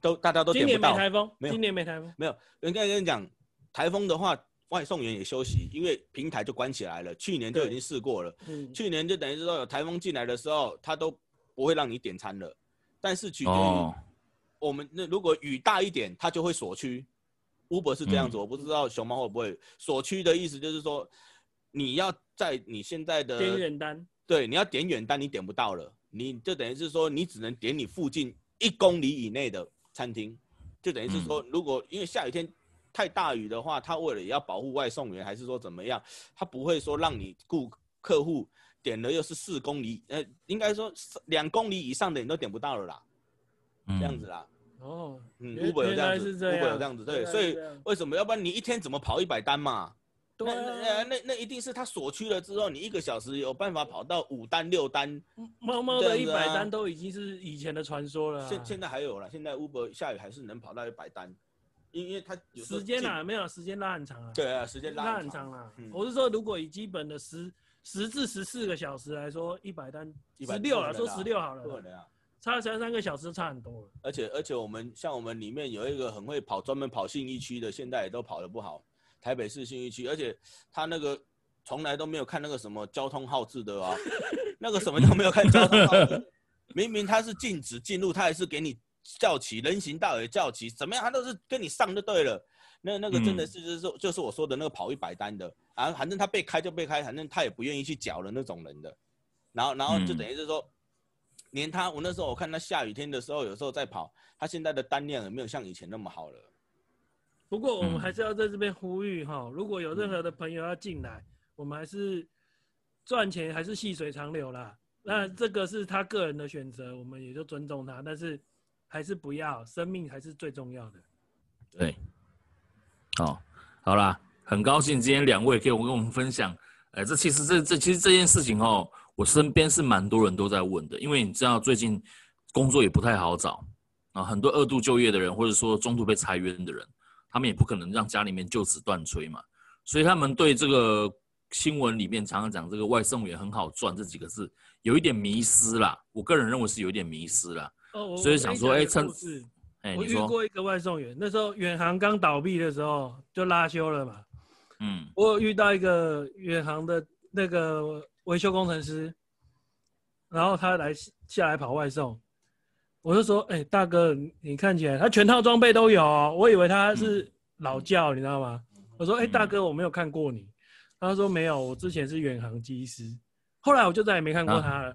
都大家都点不到。今年没台风。没有。今年没台风。没有。人家跟你讲，台风的话，外送员也休息，因为平台就关起来了。去年就已经试过了。嗯。去年就等于是说有台风进来的时候，他都。不会让你点餐了，但是取决于我们那如果雨大一点，它就会锁区。Uber 是这样子，我不知道熊猫会不会锁区的意思，就是说你要在你现在的点远单，对，你要点远单，你点不到了，你就等于是说你只能点你附近一公里以内的餐厅，就等于是说，如果因为下雨天太大雨的话，他为了也要保护外送员，还是说怎么样，他不会说让你顾客户。点了又是四公里，呃，应该说两公里以上的你都点不到了啦，嗯、这样子啦。哦，嗯，Uber 有这样子，Uber 有这样子，对，所以为什么？要不然你一天怎么跑一百单嘛？对、啊，那那那一定是他锁区了之后，你一个小时有办法跑到五单六单。猫猫的一百单都已经是以前的传说了、啊。现现在还有了，现在 Uber 下雨还是能跑到一百单，因因为它时间啊，没有时间拉很长啊。对啊，时间拉，很长啊。嗯、我是说，如果以基本的时。十至十四个小时来说，一百单十六了，说十六好了，差三三个小时差很多了。而且而且我们像我们里面有一个很会跑，专门跑信义区的，现在也都跑得不好。台北市信义区，而且他那个从来都没有看那个什么交通号志的啊，那个什么都没有看交通号志，明明他是禁止进入，他还是给你叫旗，人行道也叫旗，怎么样他都是跟你上就对了。那那个真的是就是说，就是我说的那个跑一百单的啊，反正他被开就被开，反正他也不愿意去缴的那种人的，然后然后就等于是说，连他我那时候我看他下雨天的时候，有时候在跑，他现在的单量也没有像以前那么好了。不过我们还是要在这边呼吁哈，如果有任何的朋友要进来，我们还是赚钱还是细水长流啦。那这个是他个人的选择，我们也就尊重他，但是还是不要，生命还是最重要的。对。哦，好啦，很高兴今天两位可以跟我们分享。哎、欸，这其实这这其实这件事情哦，我身边是蛮多人都在问的，因为你知道最近工作也不太好找啊，很多二度就业的人或者说中途被裁员的人，他们也不可能让家里面就此断炊嘛，所以他们对这个新闻里面常常讲这个外送员很好赚这几个字有一点迷失啦。我个人认为是有一点迷失啦，哦、所以想说，哎、欸，我遇过一个外送员，那时候远航刚倒闭的时候就拉休了嘛。嗯，我有遇到一个远航的那个维修工程师，然后他来下来跑外送，我就说：“哎、欸，大哥，你看起来他全套装备都有、哦，我以为他是老教，嗯、你知道吗？”我说：“哎、欸，大哥，我没有看过你。”他说：“没有，我之前是远航机师。”后来我就再也没看过他了。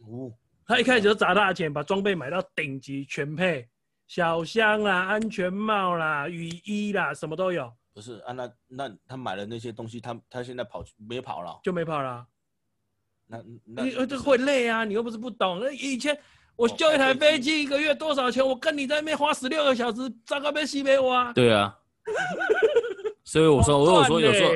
哦，他一开始就砸大钱，把装备买到顶级全配，小箱啦、安全帽啦、雨衣啦，什么都有。不是啊，那那他买了那些东西，他他现在跑没跑了？就没跑了。那那你这会累啊！你又不是不懂。那以前我修一台飞机一个月多少钱？我跟你在那边花十六个小时，糟糕被西北挖。对啊。所以我说，我有说有时候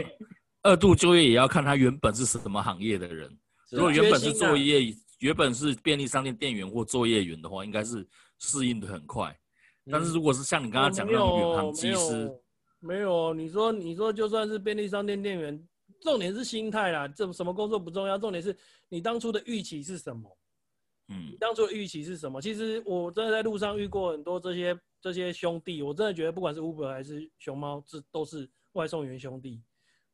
二度就业也要看他原本是什么行业的人。如果原本是作业，原本是便利商店店员或作业员的话，应该是适应的很快。但是如果是像你刚刚讲的那种远航机师。没有，你说你说就算是便利商店店员，重点是心态啦。这什么工作不重要，重点是你当初的预期是什么？嗯，当初的预期是什么？其实我真的在路上遇过很多这些这些兄弟，我真的觉得不管是 Uber 还是熊猫，这都是外送员兄弟。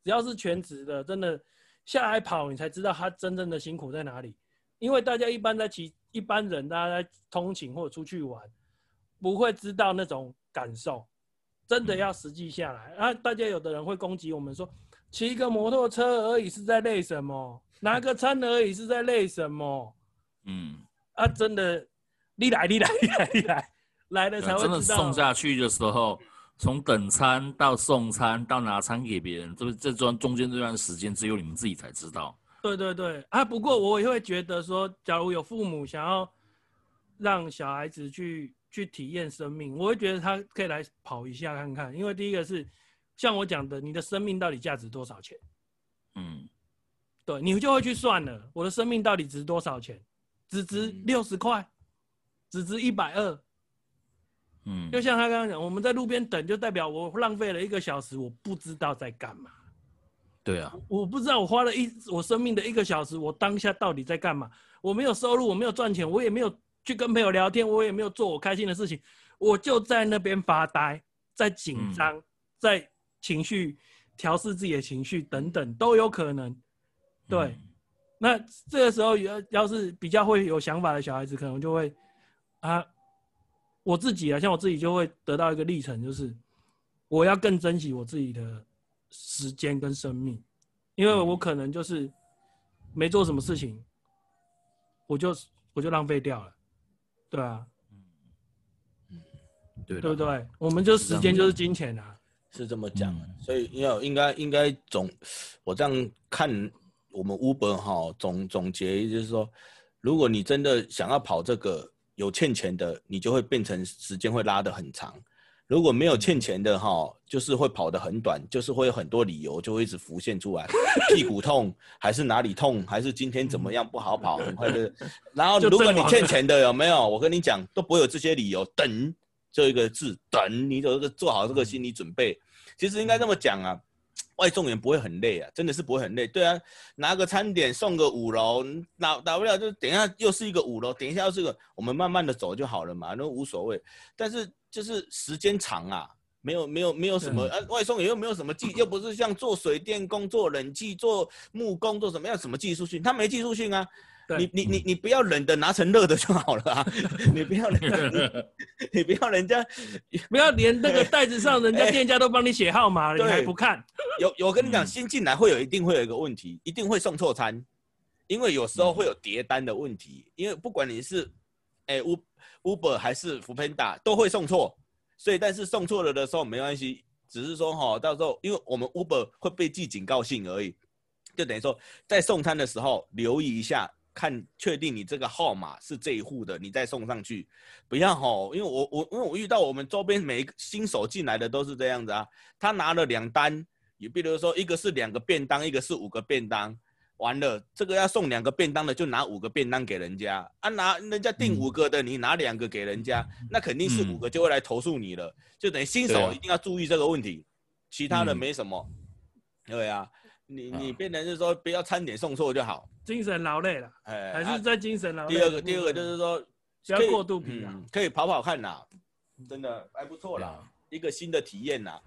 只要是全职的，真的下来跑，你才知道他真正的辛苦在哪里。因为大家一般在骑，一般人大家在通勤或者出去玩，不会知道那种感受。真的要实际下来啊！大家有的人会攻击我们说，骑个摩托车而已是在累什么？拿个餐而已是在累什么？嗯，啊，真的，你来，你来，你来，你来，来了才会知道。真的送下去的时候，从等餐到送餐到拿餐给别人，这这段中间这段时间，只有你们自己才知道。对对对啊！不过我也会觉得说，假如有父母想要让小孩子去。去体验生命，我会觉得他可以来跑一下看看，因为第一个是像我讲的，你的生命到底价值多少钱？嗯，对，你就会去算了，我的生命到底值多少钱？只值六十块，只值一百二。嗯，就像他刚刚讲，我们在路边等，就代表我浪费了一个小时，我不知道在干嘛。对啊，我不知道我花了一我生命的一个小时，我当下到底在干嘛？我没有收入，我没有赚钱，我也没有。去跟朋友聊天，我也没有做我开心的事情，我就在那边发呆，在紧张，在情绪调试自己的情绪等等都有可能。对，嗯、那这个时候要要是比较会有想法的小孩子，可能就会啊，我自己啊，像我自己就会得到一个历程，就是我要更珍惜我自己的时间跟生命，因为我可能就是没做什么事情，我就我就浪费掉了。对啊，嗯，对对不对？我们就时间就是金钱啊，是这么讲。嗯、所以要应该应该总，我这样看我们 Uber 哈总总结就是说，如果你真的想要跑这个有欠钱的，你就会变成时间会拉得很长。如果没有欠钱的哈，就是会跑得很短，就是会有很多理由就会一直浮现出来，屁股痛还是哪里痛，还是今天怎么样不好跑，很快的。然后如果你欠钱的有没有？我跟你讲都不会有这些理由。等这一个字，等你有个做好这个心理准备。其实应该这么讲啊，外送员不会很累啊，真的是不会很累。对啊，拿个餐点送个五楼，打打不了就等一下又是一个五楼，等一下又是一个，我们慢慢的走就好了嘛，那无所谓。但是。就是时间长啊，没有没有没有什么，呃、啊，外送员又没有什么技，又不是像做水电工、做冷气、做木工、做什么要什么技术性，他没技术性啊。你你你你不要冷的拿成热的就好了啊，你不要冷的，你不要人家，不要连那个袋子上人家店家都帮你写号码了，你还不看？有有跟你讲，新进来会有一定会有一个问题，一定会送错餐，因为有时候会有叠单的问题，因为不管你是，哎乌。Uber 还是 Foodpanda 都会送错，所以但是送错了的时候没关系，只是说哈，到时候因为我们 Uber 会被记警告信而已，就等于说在送餐的时候留意一下，看确定你这个号码是这一户的，你再送上去，不要哈，因为我我因为我遇到我们周边每一个新手进来的都是这样子啊，他拿了两单，也比如说一个是两个便当，一个是五个便当。完了，这个要送两个便当的，就拿五个便当给人家啊！拿人家订五个的，你拿两个给人家，嗯、那肯定是五个就会来投诉你了。嗯、就等于新手一定要注意这个问题，啊、其他的没什么。嗯、对啊，你你变成是说不要餐点送错就好。精神劳累了，哎，还是在精神劳累。第二个，第二个就是说不要过度疲劳、嗯，可以跑跑看呐，真的还不错啦，啊、一个新的体验呐。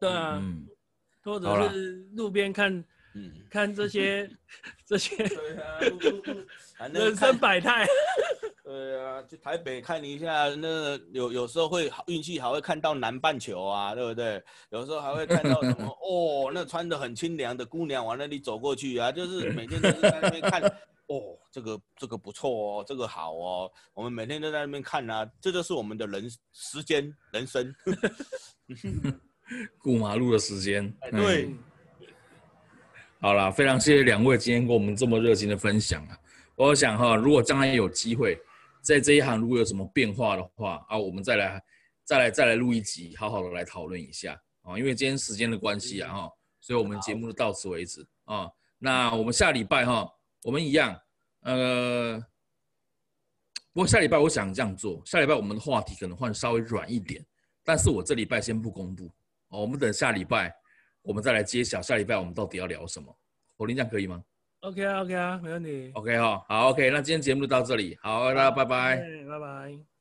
对啊，嗯、或者是路边看。嗯，看这些，这些，对啊，人生百态。对啊，去台北看一下，那有有时候会运气好，会看到南半球啊，对不对？有时候还会看到什么 哦，那穿的很清凉的姑娘往那里走过去啊，就是每天都是在那边看，哦，这个这个不错哦，这个好哦，我们每天都在那边看啊，这就是我们的人时间人生，过马路的时间。对，好了，非常谢谢两位今天跟我们这么热情的分享啊！我想哈，如果将来有机会在这一行如果有什么变化的话啊，我们再来再来再来录一集，好好的来讨论一下啊，因为今天时间的关系啊哈，所以我们节目就到此为止啊。那我们下礼拜哈，我们一样。呃，不过下礼拜我想这样做，下礼拜我们的话题可能换稍微软一点，但是我这礼拜先不公布哦，我们等下礼拜我们再来揭晓，下礼拜我们到底要聊什么？火林这样可以吗？OK 啊，OK 啊，没问题。OK 哈，好，好，OK，那今天节目就到这里，好，大家拜拜，拜拜。